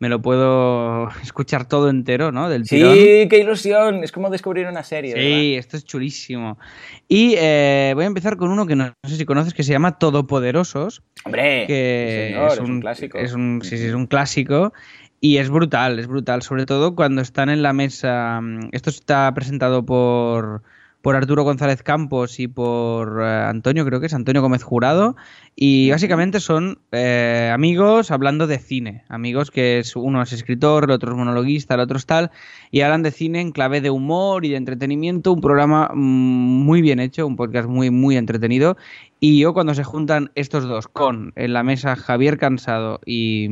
Me lo puedo escuchar todo entero, ¿no? Del tirón. Sí, qué ilusión. Es como descubrir una serie. Sí, esto es chulísimo. Y eh, voy a empezar con uno que no, no sé si conoces, que se llama Todopoderosos. Hombre, que señor, es, un, clásico. Es un, sí, sí, es un clásico. Y es brutal, es brutal. Sobre todo cuando están en la mesa. mm, Esto está presentado por, por Arturo González Campos y por eh, Antonio, creo que es Antonio Gómez Jurado. Y básicamente son eh, amigos hablando de cine. Amigos que es, uno es escritor, el otro es monologuista, el otro es tal. Y hablan de cine en clave de humor y de entretenimiento. Un programa mm, muy bien hecho, un podcast muy, muy entretenido. Y yo cuando se juntan estos dos con en la mesa Javier Cansado y,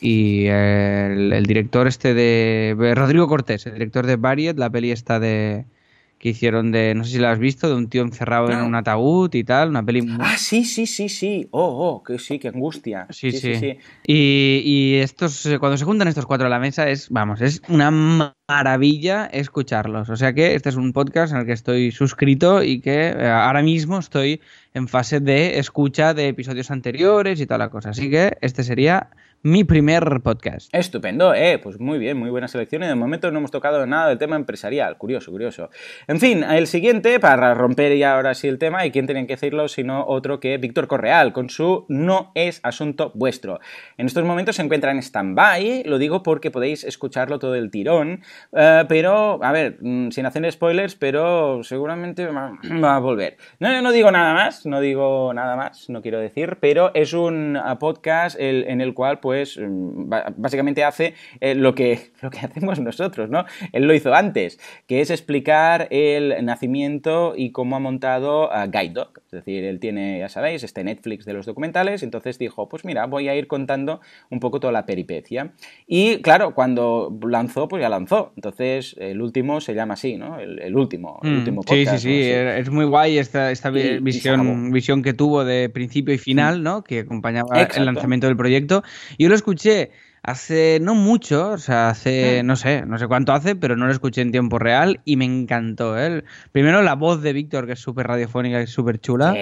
y el, el director este de Rodrigo Cortés, el director de Variet, la peli esta de que hicieron de, no sé si la has visto, de un tío encerrado en un ataúd y tal, una peli muy- Ah, sí, sí, sí, sí. Oh, oh, que sí, qué angustia. Sí, sí. Y, y estos, eh, cuando se juntan estos cuatro a la mesa, es, vamos, es una maravilla escucharlos. O sea que este es un podcast en el que estoy suscrito y que eh, ahora mismo estoy en fase de escucha de episodios anteriores y toda la cosa. Así que este sería mi primer podcast. Estupendo, eh, pues muy bien, muy buena selección y de momento no hemos tocado nada del tema empresarial, curioso, curioso. En fin, el siguiente, para romper ya ahora sí el tema, y quién tenía que decirlo sino otro que Víctor Correal, con su No es asunto vuestro. En estos momentos se encuentra en stand-by, lo digo porque podéis escucharlo todo el tirón, eh, pero, a ver, mm, sin hacer spoilers, pero seguramente va, a volver. No, no digo nada más, no digo nada más, no quiero decir, pero es un eh, podcast en el cual, pues, mm, básicamente hace eh, lo, que, lo que hacemos nosotros, ¿no? Él lo hizo antes, que es explicar el nacimiento y cómo ha montado a Guide Dog. Es decir, él tiene, ya sabéis, este Netflix de los documentales, entonces dijo, pues mira, voy a ir contando un poco toda la peripecia. Y claro, cuando lanzó, pues ya lanzó. Entonces, el último se llama así, ¿no? El, el último, el Mm, último sí, podcast. sí, sí, ¿no? es muy guay esta, esta Y- y visión, acabó. visión que tuvo de principio y final, ¿no? Que acompañaba Exacto. el lanzamiento del proyecto. Yo lo escuché hace no mucho, o sea, hace, no sé, no sé cuánto hace, pero no lo escuché en tiempo real y me encantó. ¿eh? Primero la voz de Víctor, que es súper radiofónica y súper chula.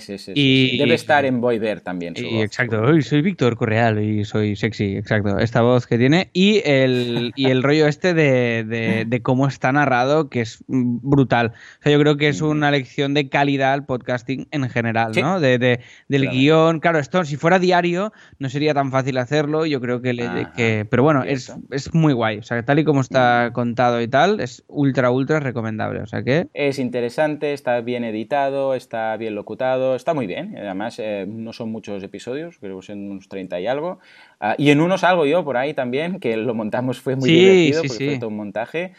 Sí, sí, sí, Y-. Debe estar en Voiver también. su Y voz. exacto, "Uy, soy Víctor Correal y soy sexy, exacto, esta voz que tiene. Y el, y el rollo este de, de- de cómo está narrado, que es brutal. O sea, yo creo que es una lección de calidad al podcasting en general. ¿no? De, de- del Claro. guion. Claro, esto si fuera diario no sería tan fácil hacerlo, yo creo que... le- Ajá, que pero bueno, es, es muy guay. O sea, tal y como está contado y tal, es ultra, ultra recomendable. O sea que... Es interesante, está bien editado, está bien locutado, está muy bien. Además, eh, no son muchos episodios, creo que son unos 30 y algo. Ah, y en uno salgo yo por ahí también, que lo montamos, fue muy Sí, divertido sí, porque sí. fue todo un montaje.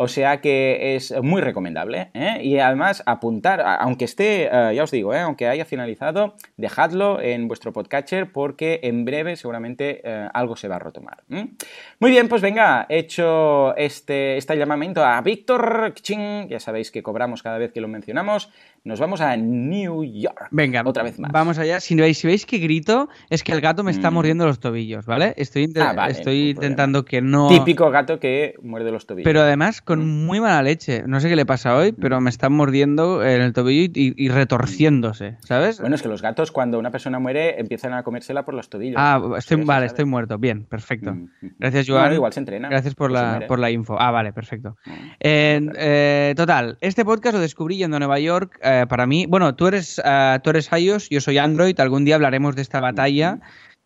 O sea que es muy recomendable. ¿eh? Y además, apuntar, aunque esté, eh, ya os digo, ¿eh? aunque haya finalizado, dejadlo en vuestro podcatcher porque en breve seguramente eh, algo se va a retomar. Muy bien, pues venga, hecho este, este llamamiento a Víctor, ching, ya sabéis que cobramos cada vez que lo mencionamos, nos vamos a New York. Venga, otra vez más. Vamos allá. Si veis, si veis que grito, es que el gato me está Mm. mordiendo los tobillos, ¿vale? Estoy, Ah, vale, estoy problema. intentando que no... Típico gato que muerde los tobillos. Pero además con Mm. muy mala leche. No sé qué le pasa hoy, pero me están mordiendo en el tobillo y, y retorciéndose, ¿sabes? Bueno, es que los gatos cuando una persona muere empiezan a comérsela por los tobillos. ah, estoy, vale, estoy muerto. Bien, perfecto. Mm, mm. Gracias, Bueno, Joan. igual se entrena. Gracias por la, por la info. Ah, vale, perfecto. Mm. Eh, eh, total, este podcast lo descubrí yendo a Nueva York. eh, para mí, bueno, tú eres, eh, tú eres iOS, yo soy Android. Algún día hablaremos de esta batalla.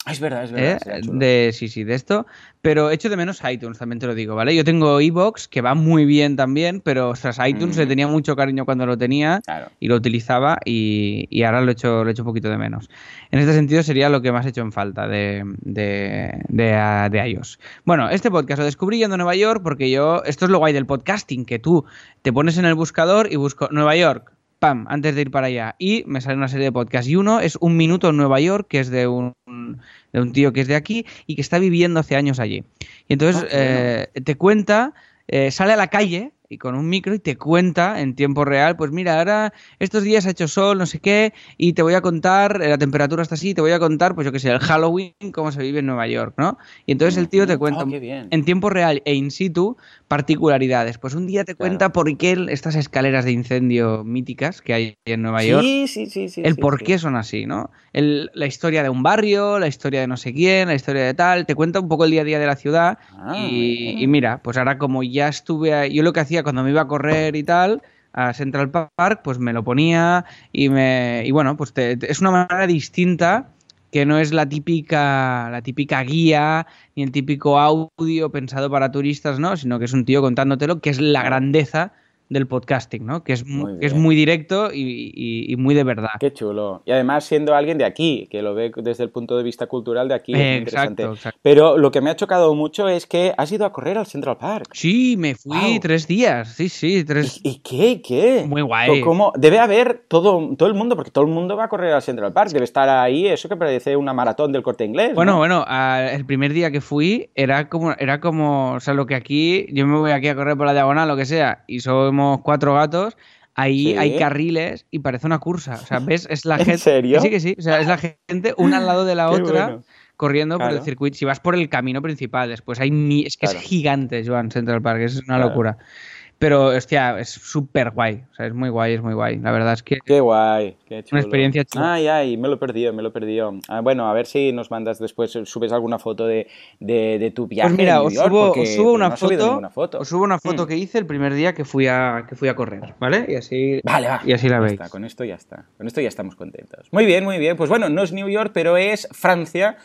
Ah, es verdad, es verdad. ¿eh? de sí, sí, de esto. Pero echo de menos iTunes, también te lo digo, ¿vale? Yo tengo iBox, que va muy bien también, pero ostras, iTunes Mm. le tenía mucho cariño cuando lo tenía Claro. y lo utilizaba y, y ahora lo echo, lo echo un poquito de menos. En este sentido sería lo que más he hecho en falta de, de, de, de iOS. Bueno, este podcast lo descubrí yendo a Nueva York porque yo, esto es lo guay del podcasting, que tú te pones en el buscador y busco Nueva York. Pam, antes de ir para allá. Y me sale una serie de podcasts. Y uno es Un Minuto en Nueva York, que es de un, de un tío que es de aquí y que está viviendo hace años allí. Y entonces Ah, eh, te cuenta, eh, sale a la calle y con un micro y te cuenta en tiempo real, pues mira, ahora estos días ha hecho sol, no sé qué, y te voy a contar, eh, la temperatura está así, te voy a contar, pues yo qué sé, el Halloween, cómo se vive en Nueva York, ¿no? Y entonces el tío te Mm, cuenta oh, bien. en tiempo real e in situ particularidades. Pues un día te Claro. cuenta por qué estas escaleras de incendio míticas que hay en Nueva York Sí, sí, sí, el sí, por sí. qué son así, ¿no? El- la historia de un barrio, la historia de no sé quién, la historia de tal, te cuenta un poco el día a día de la ciudad Ah, y, mira, pues ahora como ya estuve, ahí- yo lo que hacía cuando me iba a correr y tal a Central Park, pues me lo ponía y me y bueno, pues te- te- es una manera distinta que no es la típica la típica guía ni el típico audio pensado para turistas, ¿no? Sino que es un tío contándotelo, que es la grandeza del podcasting, ¿no? Que es, mu- Muy que es muy directo y, y- y muy de verdad. Qué chulo. Y además siendo alguien de aquí, que lo ve desde el punto de vista cultural de aquí, es interesante. exacto, exacto. Pero lo que me ha chocado mucho es que has ido a correr al Central Park. Sí, me fui tres días, sí, sí, tres... ¿Y, y qué? ¿Y qué? Muy guay. ¿Cómo? Debe haber todo, todo el mundo, porque todo el mundo va a correr al Central Park. Debe estar ahí, eso que parece una maratón del corte inglés. Bueno, ¿no? bueno, a- el primer día que fui era como, era como, o sea, lo que aquí, yo me voy aquí a correr por la diagonal, lo que sea, y somos cuatro gatos, ahí Sí. hay carriles y parece una cursa, o sea, ¿ves? Es la ¿En gente... serio? Sí, que sí, o sea, es la gente una al lado de la Qué otra bueno. corriendo por el circuito. Si vas por el camino principal, después hay... mi- Es que Claro. es gigante, Joan, Central Park, es una Claro. locura. Pero, hostia, es súper guay, o sea, es muy guay, es muy guay. La verdad es que... Qué guay, qué chulo. experiencia chula. Ay, ay, me lo he perdido, me lo he perdido. Ah, bueno, a ver si nos mandas después, subes alguna foto de, de, de tu viaje Pues mira, New os York, subo, porque- os subo porque una no foto. Os subo una foto Mm. que hice el primer día que fui a, que fui a correr, ¿vale? Y así, Vale, va. y así la Ya veis. está, con esto ya está. Con esto ya estamos contentos. Muy bien, muy bien. Pues bueno, no es New York, pero es Francia,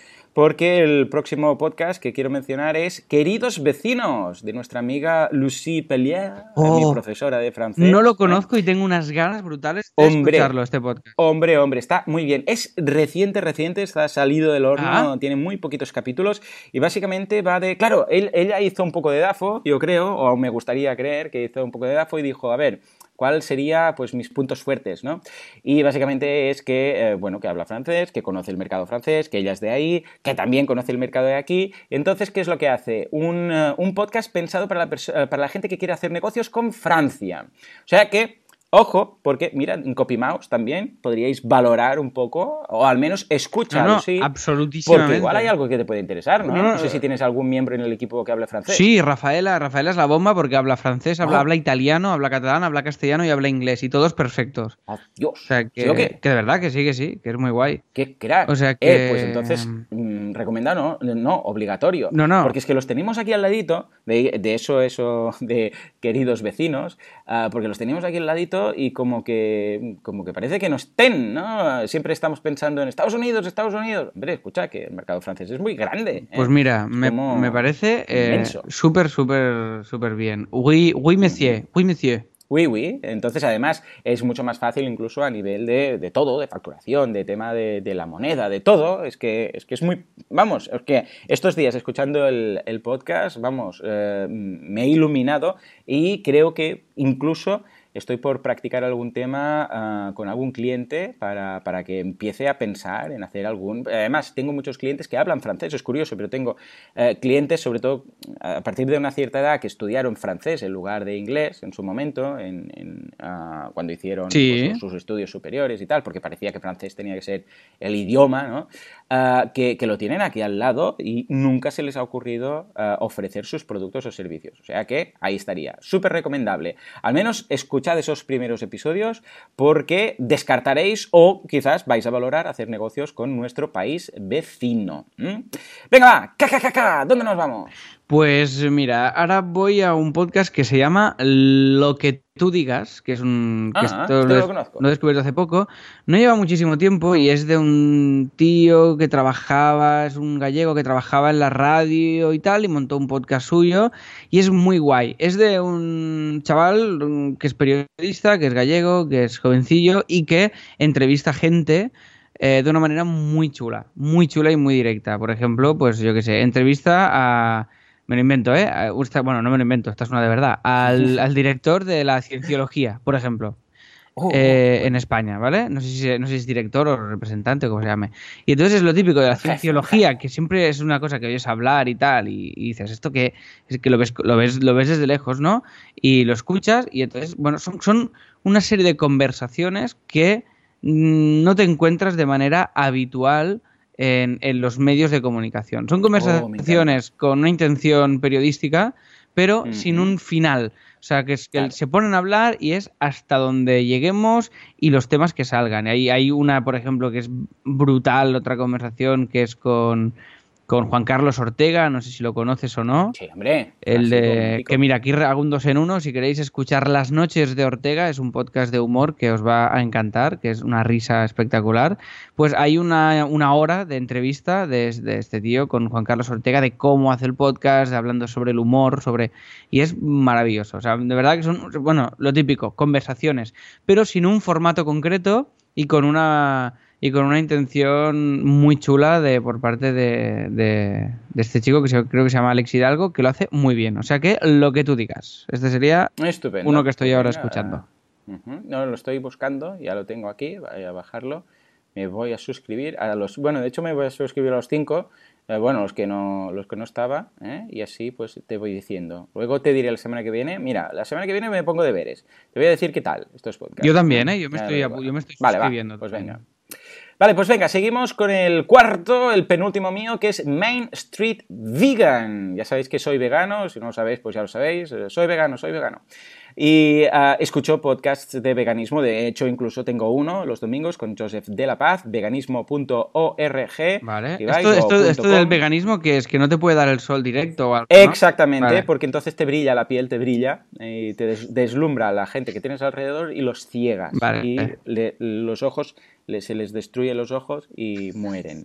porque el próximo podcast que quiero mencionar es Queridos Vecinos, de nuestra amiga Lucie Pellier, Oh. mi profesora de francés. No lo conozco y tengo unas ganas brutales de Hombre. escucharlo, este podcast. Hombre, hombre, está muy bien. Es reciente, reciente, está salido del horno, Ah. tiene muy poquitos capítulos y básicamente va de... Claro, él- ella hizo un poco de DAFO, yo creo, o me gustaría creer que hizo un poco de DAFO y dijo, a ver, ¿cuál sería pues mis puntos fuertes, no? Y básicamente es que, eh, bueno, que habla francés, que conoce el mercado francés, que ella es de ahí, que también conoce el mercado de aquí. Entonces, ¿qué es lo que hace? Un, eh, un podcast pensado para la, eh, para la gente que quiere hacer negocios con Francia. O sea que Ojo, porque mira, en CopyMouse también podríais valorar un poco, o al menos escuchar, No, no, sí. absolutísimamente. Porque igual hay algo que te puede interesar, ¿no? No, sé si tienes algún miembro en el equipo que hable francés. Sí, Rafaela, Rafaela es la bomba porque habla francés, habla, Oh. habla italiano, habla catalán, habla castellano y habla inglés y todos perfectos. Oh, Dios. O sea, que, ¿Sí o qué? que de verdad que sí, que sí, que es muy guay. Qué crack. O sea Eh, que- pues entonces, mm, recomendado, no, no, obligatorio. No, no. Porque es que los tenemos aquí al ladito, de, de eso, eso, de queridos vecinos, ah, porque los tenemos aquí al ladito y como que, como que parece que no estén, ¿no? Siempre estamos pensando en Estados Unidos, Estados Unidos. Hombre, escucha que el mercado francés es muy grande. ¿eh? Pues mira, me, me parece eh, súper, súper, súper bien. Oui, oui, monsieur, oui, monsieur. Oui, oui. Entonces, además, es mucho más fácil incluso a nivel de, de todo, de facturación, de tema de, de la moneda, de todo. Es que, es que es muy... Vamos, es que estos días escuchando el, el podcast, vamos, eh, me he iluminado y creo que incluso estoy por practicar algún tema ah, con algún cliente para, para que empiece a pensar en hacer algún... Además, tengo muchos clientes que hablan francés, es curioso, pero tengo eh, clientes, sobre todo a partir de una cierta edad, que estudiaron francés en lugar de inglés en su momento, en, en, ah, cuando hicieron Sí. pues, sus estudios superiores y tal, porque parecía que francés tenía que ser el idioma, ¿no? Ah, que, que lo tienen aquí al lado y nunca se les ha ocurrido ofrecer sus productos o servicios. O sea que ahí estaría. Súper recomendable. Al menos escuchad esos primeros episodios porque descartaréis o quizás vais a valorar hacer negocios con nuestro país vecino. Venga, va, caca, ¿dónde nos vamos? Pues mira, ahora voy a un podcast que se llama Lo que tú digas, que es un... que Ah, esto este lo, conozco. lo he descubierto hace poco. No lleva muchísimo tiempo y es de un tío que trabajaba, es un gallego que trabajaba en la radio y tal y montó un podcast suyo y es muy guay. Es de un chaval mm, que es periodista, que es gallego, que es jovencillo y que entrevista gente eh, de una manera muy chula, muy chula y muy directa. Por ejemplo, pues yo qué sé, entrevista a... Me lo invento, ¿eh? A- esta- bueno, no me lo invento, esta es una de verdad. Al, al director de la cienciología, por ejemplo. Oh, eh, en España, ¿vale? No sé, si, no sé si es director o representante o como se llame. Y entonces es lo típico de la cienciología, que siempre es una cosa que oyes hablar y tal, y, y dices, esto que es que lo ves, lo ves, lo ves desde lejos, ¿no? Y lo escuchas, y entonces, bueno, son, son una serie de conversaciones que mm, no te encuentras de manera habitual en, en los medios de comunicación. Son conversaciones con una intención periodística, pero sin un final. O sea, que, es que Claro. se ponen a hablar y es hasta donde lleguemos y los temas que salgan. Hay, hay una, por ejemplo, que es brutal, otra conversación que es con, con Juan Carlos Ortega, no sé si lo conoces o no. Sí, hombre. El de que mira, aquí hago un dos en uno. Si queréis escuchar Las Noches de Ortega, es un podcast de humor que os va a encantar, que es una risa espectacular. Pues hay una, una hora de entrevista de, de este tío con Juan Carlos Ortega de cómo hace el podcast, de hablando sobre el humor, sobre. Y es maravilloso. O sea, de verdad que son, bueno, lo típico, conversaciones, pero sin un formato concreto y con una y con una intención muy chula de por parte de, de- de este chico que se- creo que se llama Alex Hidalgo, que lo hace muy bien. O sea que lo que tú digas. Este sería Estupendo. uno que estoy ahora escuchando. No, lo estoy buscando, ya lo tengo aquí, voy a bajarlo. Me voy a suscribir a los... Bueno, de hecho me voy a suscribir a los cinco, eh, bueno, los que no, los que no estaba, ¿eh? y así pues te voy diciendo. Luego te diré la semana que viene, mira, la semana que viene me pongo deberes. Te voy a decir qué tal estos podcasts. Yo también, ¿eh? Yo me estoy, yo me estoy Vale, va, suscribiendo. pues también. venga. Vale, pues venga, seguimos con el cuarto, el penúltimo mío, que es Main Street Vegan. Ya sabéis que soy vegano, si no lo sabéis, pues ya lo sabéis. eh, Soy vegano, soy vegano. Y ah, escucho podcasts de veganismo, de hecho incluso tengo uno los domingos con Joseph de la Paz, veganismo.org. Vale. Esto, esto, del veganismo que es que no te puede dar el sol directo o algo. ¿no? Exactamente, Vale. porque entonces te brilla la piel, te brilla y te des- deslumbra a la gente que tienes alrededor y los ciegas. Vale. Y le- los ojos, le- se les destruye los ojos y mueren.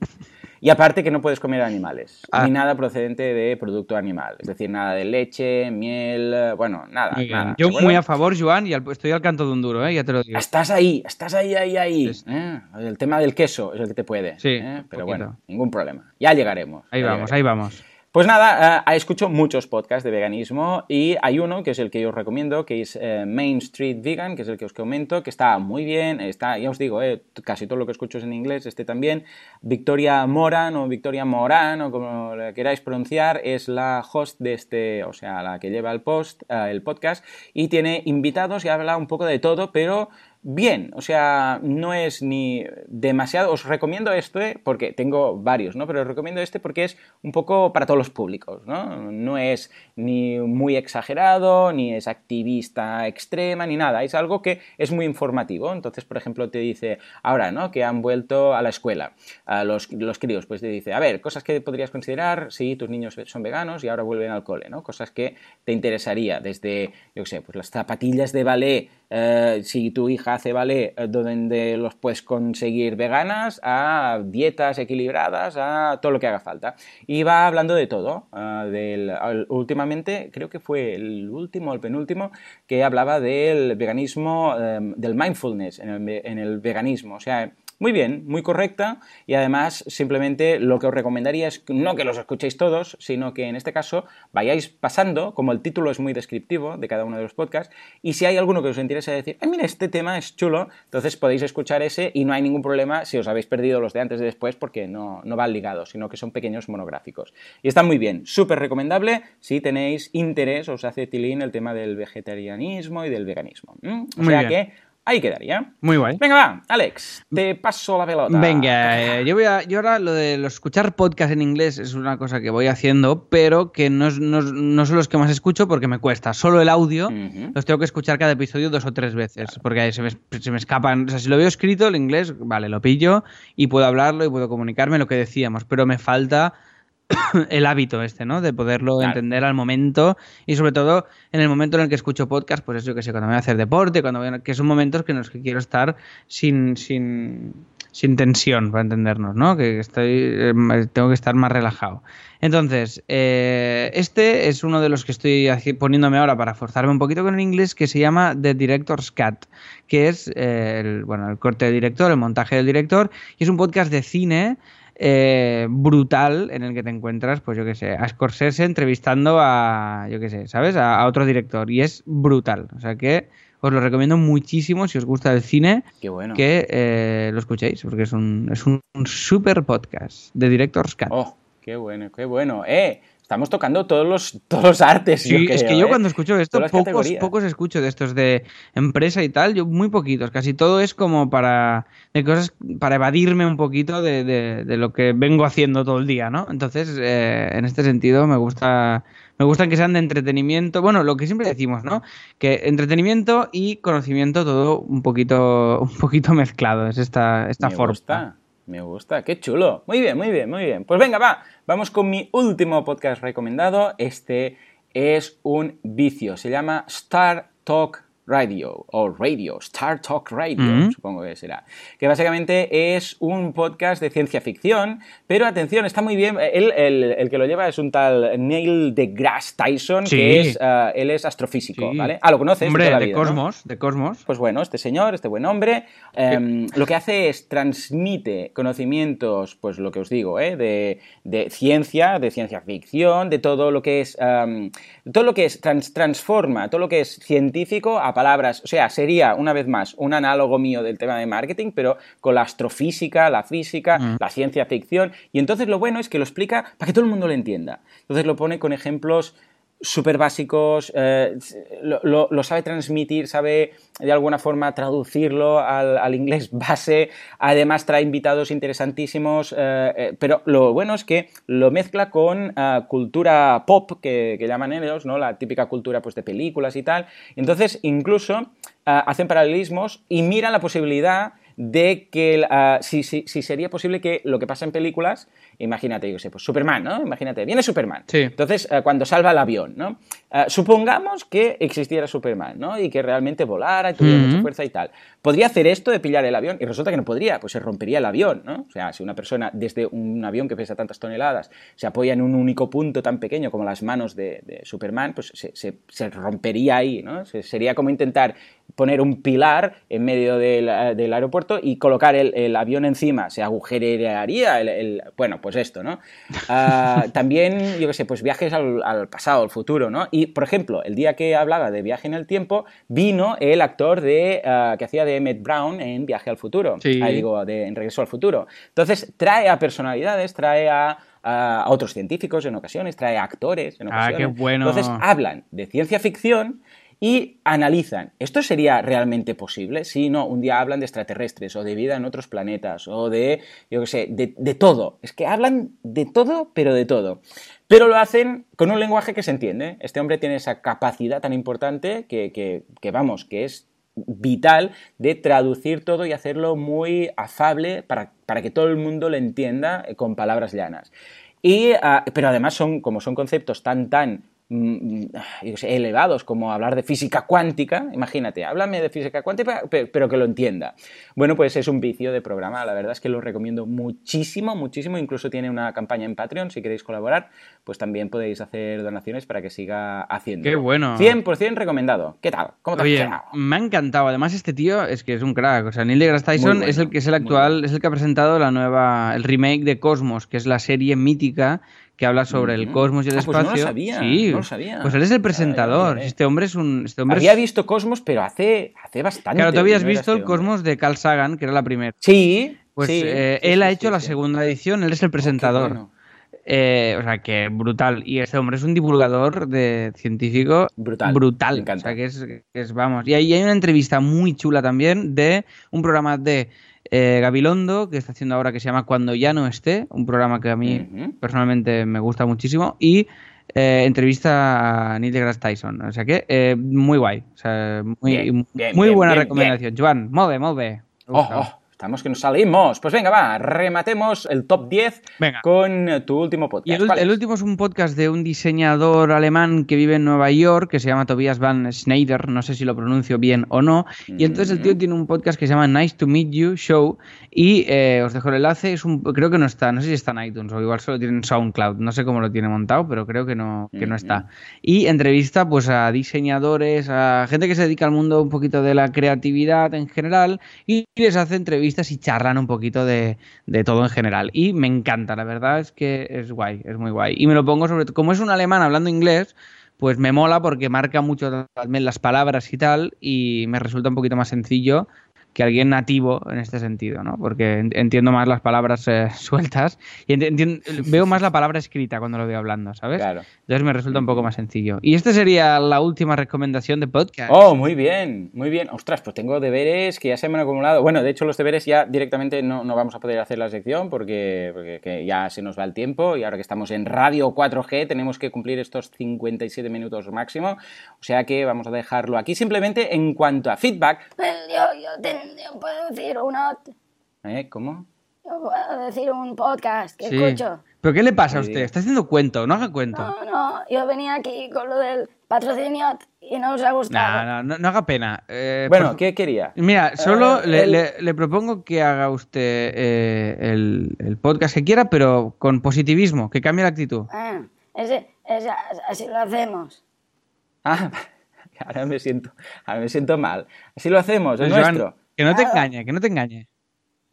Y aparte que no puedes comer animales, Ah. ni nada procedente de producto animal. Es decir, nada de leche, miel, eh, bueno, nada. Muy bien. nada, Yo muy a favor, Joan, y al- estoy al canto de un duro, ¿eh? ya te lo digo. Estás ahí, estás ahí, ahí, ahí. ¿eh? El tema del queso es el que te puede. Sí, ¿eh? Pero poquito. bueno, ningún problema. Ya llegaremos. Ahí ya vamos, llegaremos. ahí vamos. Pues nada, eh, escucho muchos podcasts de veganismo y hay uno que es el que yo os recomiendo, que es eh, Main Street Vegan, que es el que os comento, que está muy bien, está, ya os digo, eh, casi todo lo que escucho es en inglés, este también. Victoria Moran o Victoria Moran o como la queráis pronunciar, es la host de este, o sea, la que lleva el post, el podcast y tiene invitados y habla un poco de todo, pero bien, o sea, no es ni demasiado, os recomiendo este porque tengo varios, ¿no? Pero os recomiendo este porque es un poco para todos los públicos, ¿no? No es ni muy exagerado, ni es activista extrema, ni nada, es algo que es muy informativo. Entonces, por ejemplo, te dice, ahora, ¿no? Que han vuelto a la escuela, a los, los críos, pues te dice, a ver, cosas que podrías considerar si tus niños son veganos y ahora vuelven al cole, ¿no? Cosas que te interesaría, desde, yo sé, pues las zapatillas de ballet, eh, si tu hija hace ballet, eh, donde los puedes conseguir veganas, a dietas equilibradas, a todo lo que haga falta. Y va hablando de todo. Eh, últimamente, creo que fue el último el penúltimo, que hablaba del veganismo, del mindfulness en el, en el veganismo. O sea, muy bien, muy correcta y además simplemente lo que os recomendaría es no que los escuchéis todos, sino que en este caso vayáis pasando, como el título es muy descriptivo de cada uno de los podcasts, y si hay alguno que os interese decir, ah, mira, este tema es chulo, entonces podéis escuchar ese y no hay ningún problema si os habéis perdido los de antes y después porque no, no van ligados, sino que son pequeños monográficos. Y están muy bien, súper recomendable si tenéis interés, os hace tilín el tema del vegetarianismo y del veganismo. O sea que Ahí quedaría. Muy guay. Venga, va, Alex, te paso la pelota. Venga, eh, yo voy a. Yo ahora lo de escuchar podcast en inglés es una cosa que voy haciendo, pero que no, no, son los que más escucho porque me cuesta. Solo el audio los tengo que escuchar cada episodio dos o tres veces. Porque ahí se me, se me escapan. O sea, si lo veo escrito, el inglés, vale, lo pillo y puedo hablarlo y puedo comunicarme lo que decíamos, pero me falta el hábito este, ¿no? De poderlo entender al momento y sobre todo en el momento en el que escucho podcast, pues eso que sé, cuando voy a hacer deporte, cuando voy a, que son momentos en los que quiero estar sin, sin, sin tensión, para entendernos, ¿no? Que estoy, em, tengo que estar más relajado. Entonces, eh, este es uno de los que estoy poniéndome ahora para forzarme un poquito con el inglés, que se llama The Director's Cut, que es eh, el, bueno, el corte del director, el montaje del director, y es un podcast de cine eh, brutal en el que te encuentras, pues yo qué sé, a Scorsese entrevistando a, yo qué sé, ¿sabes? A, otro director. Y es brutal. O sea que os lo recomiendo muchísimo si os gusta el cine. Que eh, lo escuchéis, porque es un, es un, super podcast de Director's Cut. Oh, qué bueno, qué bueno. ¡Eh! Estamos tocando todos los, todos los artes. Sí, es que yo ¿eh? cuando escucho esto, pocos, pocos escucho de estos de empresa y tal, yo muy poquitos. Casi todo es como para, de cosas, para evadirme un poquito de, de, lo que vengo haciendo todo el día, ¿no? Entonces, eh, en este sentido, me gusta. Me gustan que sean de entretenimiento, bueno, lo que siempre decimos, ¿no? Que entretenimiento y conocimiento todo un poquito, un poquito mezclado, es esta, esta me forma. Gusta. Me gusta, qué chulo. Muy bien, muy bien, muy bien. Pues venga, va, vamos con mi último podcast recomendado. Este es un vicio, se llama Star Talk Radio o Radio, Star Talk Radio, supongo que será. Que básicamente es un podcast de ciencia ficción, pero atención, está muy bien. Él, el, que lo lleva es un tal Neil deGrasse Tyson, que es, uh, él es astrofísico, ¿vale? Ah, lo conoces. Hombre, de, de Cosmos, de Cosmos. Pues bueno, este señor, este buen hombre, um, lo que hace es transmite conocimientos, pues lo que os digo, ¿eh? de, de ciencia, de ciencia ficción, de todo lo que es, um, todo lo que es, trans, transforma, todo lo que es científico a palabras, o sea, sería una vez más un análogo mío del tema de marketing, pero con la astrofísica, la física, mm. la ciencia ficción, y entonces lo bueno es que lo explica para que todo el mundo lo entienda. Entonces lo pone con ejemplos súper básicos, eh, lo, sabe transmitir, sabe de alguna forma traducirlo al, inglés base, además trae invitados interesantísimos, eh, eh, pero lo bueno es que lo mezcla con cultura pop, que, llaman ellos, ¿no? la típica cultura pues, de películas y tal, entonces incluso hacen paralelismos y miran la posibilidad de que si, si, sería posible que lo que pasa en películas imagínate, yo sé, pues Superman, ¿no? Imagínate, viene Superman. Sí. Entonces, eh, cuando salva el avión, ¿no? Eh, supongamos que existiera Superman, ¿no? Y que realmente volara y tuviera mucha fuerza y tal. podría hacer esto de pillar el avión y resulta que no podría, pues se rompería el avión, ¿no? O sea, si una persona desde un avión que pesa tantas toneladas se apoya en un único punto tan pequeño como las manos de, de Superman, pues se, se, se, rompería ahí, ¿no? Se, sería como intentar poner un pilar en medio del, del aeropuerto y colocar el, el, avión encima, se agujerearía el, el bueno, pues esto, ¿no? Uh, también, yo qué sé, pues viajes al, al, pasado, al futuro, ¿no? Y, por ejemplo, el día que hablaba de viaje en el tiempo, vino el actor de, uh, que hacía de Emmett Brown en Viaje al Futuro, sí. Ahí digo, de En Regreso al Futuro. Entonces, trae a personalidades, trae a a otros científicos en ocasiones, trae a actores en ocasiones. Ah, qué bueno. Entonces hablan de ciencia ficción y analizan, ¿esto sería realmente posible? Si no, un día hablan de extraterrestres o de vida en otros planetas o de, yo qué sé, de, todo. Es que hablan de todo, pero de todo. Pero lo hacen con un lenguaje que se entiende. Este hombre tiene esa capacidad tan importante que, que, que vamos, que es vital de traducir todo y hacerlo muy afable para, para que todo el mundo lo entienda con palabras llanas. Y, uh, pero además son, como son conceptos tan, tan elevados como hablar de física cuántica, imagínate, háblame de física cuántica, pero que lo entienda. Bueno, pues es un vicio de programa, la verdad es que lo recomiendo muchísimo, muchísimo, incluso tiene una campaña en Patreon, si queréis colaborar, pues también podéis hacer donaciones para que siga haciendo. Qué bueno. 100% recomendado. ¿Qué tal? ¿Cómo te Oye, me ha encantado. Además, este tío es que es un crack. O sea, Neil deGrasse Tyson bueno, es el que es el actual, es el que ha presentado la nueva, el remake de Cosmos, que es la serie mítica que habla sobre el cosmos y el ah, espacio. Pues no lo sabía, sí, no lo sabía. Pues él es el presentador. Este hombre es un. Este hombre había es... visto Cosmos, pero hace, hace bastante. Claro, tú habías visto el Cosmos de Carl Sagan, que era la primera. Sí. Pues sí, eh, sí, él sí, ha hecho la segunda edición, él es el presentador. Oh, bueno. Eh, o sea, que brutal. Y este hombre es un divulgador de científico brutal. brutal. Me encanta. O sea, que es, que es vamos. Y ahí hay una entrevista muy chula también de un programa de eh, Gabilondo, que está haciendo ahora que se llama Cuando ya no esté, un programa que a mí Uh -huh. personalmente me gusta muchísimo, y eh, entrevista a Neil deGrasse Tyson. O sea que eh, muy guay. O sea, muy, Bien, bien, muy bien, buena recomendación. Joan, bé. Me Oh, oh, estamos que nos salimos. Pues venga, va, rematemos el top 10 Venga. con tu último podcast. Y el, ¿Cuál el último es un podcast de un diseñador alemán que vive en Nueva York, que se llama Tobias Van Schneider, no sé si lo pronuncio bien o no. Y entonces el tío tiene un podcast que se llama Nice to Meet You Show y eh, os dejo el enlace, es un, creo que no está, no sé si está en iTunes o igual solo tiene en SoundCloud, no sé cómo lo tiene montado, pero creo que no, que no está. Y entrevista pues a diseñadores, a gente que se dedica al mundo un poquito de la creatividad en general y les hace entrevistas y charlan un poquito de, de todo en general. Y me encanta, la verdad es que es guay, es muy guay. Y me lo pongo sobre todo, como es un alemán hablando inglés, pues me mola porque marca mucho también las palabras y tal, y me resulta un poquito más sencillo que alguien nativo en este sentido, ¿no? Porque en- entiendo más las palabras eh, sueltas y veo más la palabra escrita cuando lo veo hablando, ¿sabes? Claro. Entonces me resulta un poco más sencillo. Y esta sería la última recomendación de podcast. Oh, muy bien, muy bien. Ostras, pues tengo deberes que ya se me han acumulado. Bueno, de hecho, los deberes ya directamente no, no vamos a poder hacer la sección porque, porque que ya se nos va el tiempo y ahora que estamos en Radio 4G tenemos que cumplir estos 57 minutos máximo. O sea que vamos a dejarlo aquí. Simplemente en cuanto a feedback. Pues yo, yo, ten- yo puedo decir uno, ¿Eh? ¿Cómo? yo puedo decir un podcast que Sí. escucho. ¿Pero qué le pasa a usted? Está haciendo cuento, no haga cuento. No, no, yo venía aquí con lo del patrocinio y no os ha gustado. No, no, no, no haga pena. Eh, Bueno, por- ¿qué quería? Mira, solo Eh, le, el- le- le propongo que haga usted eh, el, el podcast que quiera, pero con positivismo, que cambie la actitud. Ah, ese, ese- así lo hacemos. Ah, ahora me siento, ahora me siento mal. Así lo hacemos, es Pues, Joan. Que no te engañe, que no te engañe.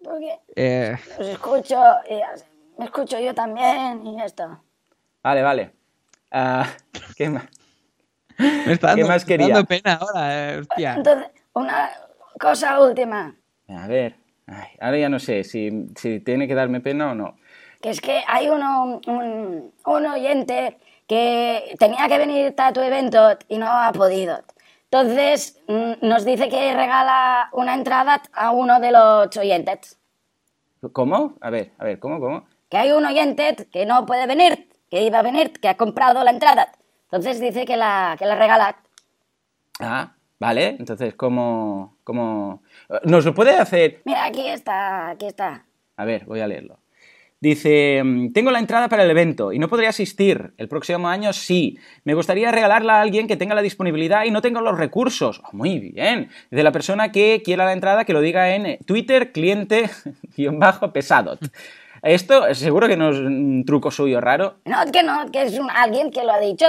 Porque Eh, os escucho y as- me escucho yo también y esto. Vale, vale. Ah, ¿Qué más? me está ¿Qué dando, más me está quería? dando pena ahora, eh, hostia. Entonces, una cosa última, A ver, ay, ahora ya no sé si, si tiene que darme pena o no. que es que hay uno, un, un oyente que tenía que venir a tu evento y no ha podido. Entonces, mm, nos dice que regala una entrada a uno de los oyentes. ¿Cómo? A ver, a ver, ¿cómo, cómo? que hay un oyente que no puede venir, que iba a venir, que ha comprado la entrada. Entonces dice que la, que la regala. Ah, vale, entonces, ¿cómo, cómo...? ¿Nos lo puede hacer? Mira, aquí está, aquí está. A ver, voy a leerlo. Dice, mm, tengo la entrada para el evento y no podría asistir. El próximo año sí. Me gustaría regalarla a alguien que tenga la disponibilidad y no tenga los recursos. Oh, muy bien. Dice la persona que quiera la entrada que lo diga en Twitter, cliente-pesadot. Esto seguro que no es un truco suyo raro. No, que no, que es alguien que lo ha dicho.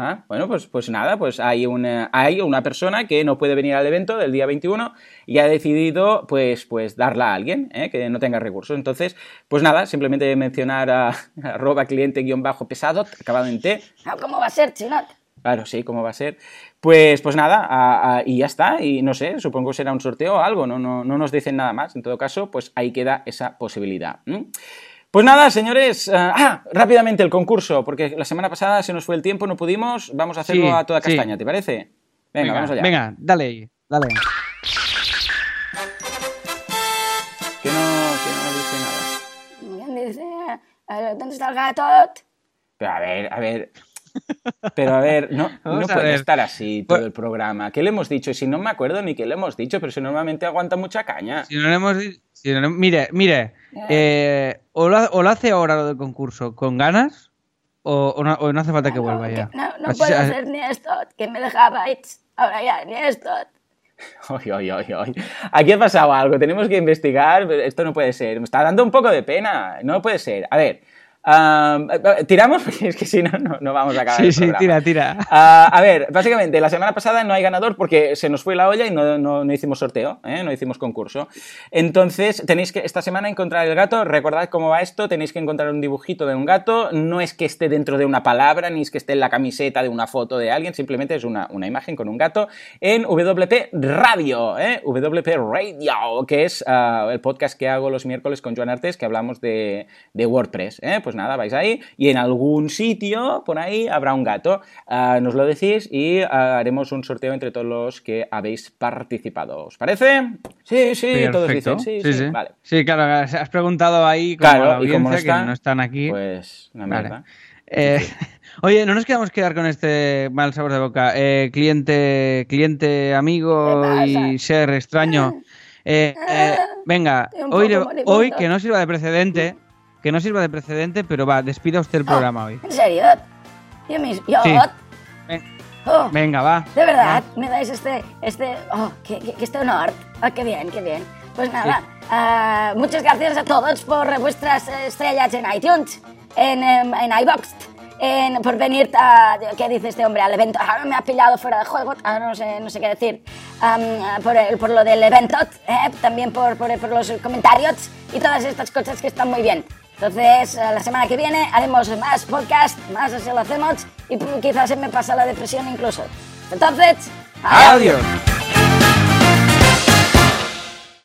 Ah, bueno, pues, pues nada, pues hay una, hay una persona que no puede venir al evento del día 21 y ha decidido pues, pues darla a alguien ¿eh? que no tenga recursos. Entonces, pues nada, simplemente mencionar a, arroba cliente-pesado, acabado en T. No, ¿Cómo va a ser, Chinot? Claro, sí, ¿cómo va a ser? Pues, pues nada, a- a- y ya está. Y no sé, supongo que será un sorteo o algo, no, no, no nos dicen nada más. En todo caso, pues ahí queda esa posibilidad. Pues nada, señores. eh, ah, rápidamente el concurso, porque la semana pasada se nos fue el tiempo, no pudimos. Vamos a hacerlo Sí, a toda sí. castaña, ¿te parece? Venga, vamos allá. Venga, dale ahí, dale. Que no, que no dice nada. ¿Dónde está el gato? Pero a ver, a ver. Pero a ver, no, no puede ver. estar así todo Pues- el programa. ¿Qué le hemos dicho? Si no me acuerdo ni qué le hemos dicho, pero si normalmente aguanta mucha caña. Si no le hemos di- si no mire, mire, eh, o, lo, o lo hace ahora lo del concurso con ganas, o, o no, o no hace falta que vuelva No, ya. que no, no Así puedo hacer ni esto, que me dejabais. Ahora ya, ni esto. Ay, ay, ay. Aquí ha pasado algo, tenemos que investigar. pero Esto no puede ser. Me está dando un poco de pena. No puede ser. A ver, eh, tiramos porque es que si no, no, no vamos a acabar. Sí, el sí, tira, tira. Ah, a ver, básicamente, la semana pasada no hay ganador porque se nos fue la olla y no, no- no hicimos sorteo, ¿eh? no hicimos concurso. Entonces, tenéis que esta semana encontrar el gato. Recordad cómo va esto: tenéis que encontrar un dibujito de un gato. No es que esté dentro de una palabra, ni es que esté en la camiseta de una foto de alguien, simplemente es una, una imagen con un gato en WP Radio, ¿eh? WP Radio, que es ah, el podcast que hago los miércoles con Joan Artes, que hablamos de, de WordPress. ¿eh? Pues nada, vais ahí y en algún sitio por ahí habrá un gato. Ah, nos lo decís y ah, haremos un sorteo entre todos los que habéis participado. ¿Os parece? Sí, sí, todos Perfecto. dicen sí, sí, Vale. Sí, claro, has preguntado ahí como Claro, y como no que están, no están aquí. Pues una Vale. mierda. Eh, oye, no nos quedamos quedar con este mal sabor de boca. Eh, cliente, cliente, amigo ¿Qué y ser extraño. Eh, eh, venga, hoy, hoy que no sirva de precedente, que no sirva de precedente, pero va, despida usted el programa hoy. ¿En serio? Yo mismo. Yo. Sí. Oh, Venga, va. de verdad, me dais este, este, oh, que, que, que este honor. Ah, qué bien, qué bien. Pues nada, ah, muchas gracias a todos por vuestras estrellas en iTunes, en, em, en iBox, en, por venir a, ¿qué dice este hombre? Al evento. Ahora me ha pillado fuera de juego, ahora no sé, no sé qué decir. Am, por, el- por lo del evento, eh, también por, por, por los comentarios y todas estas cosas que están muy bien. Entonces, eh, la semana que viene haremos más podcast, más así lo hacemos y quizás se me pasa la depresión incluso. Entonces, Adiós.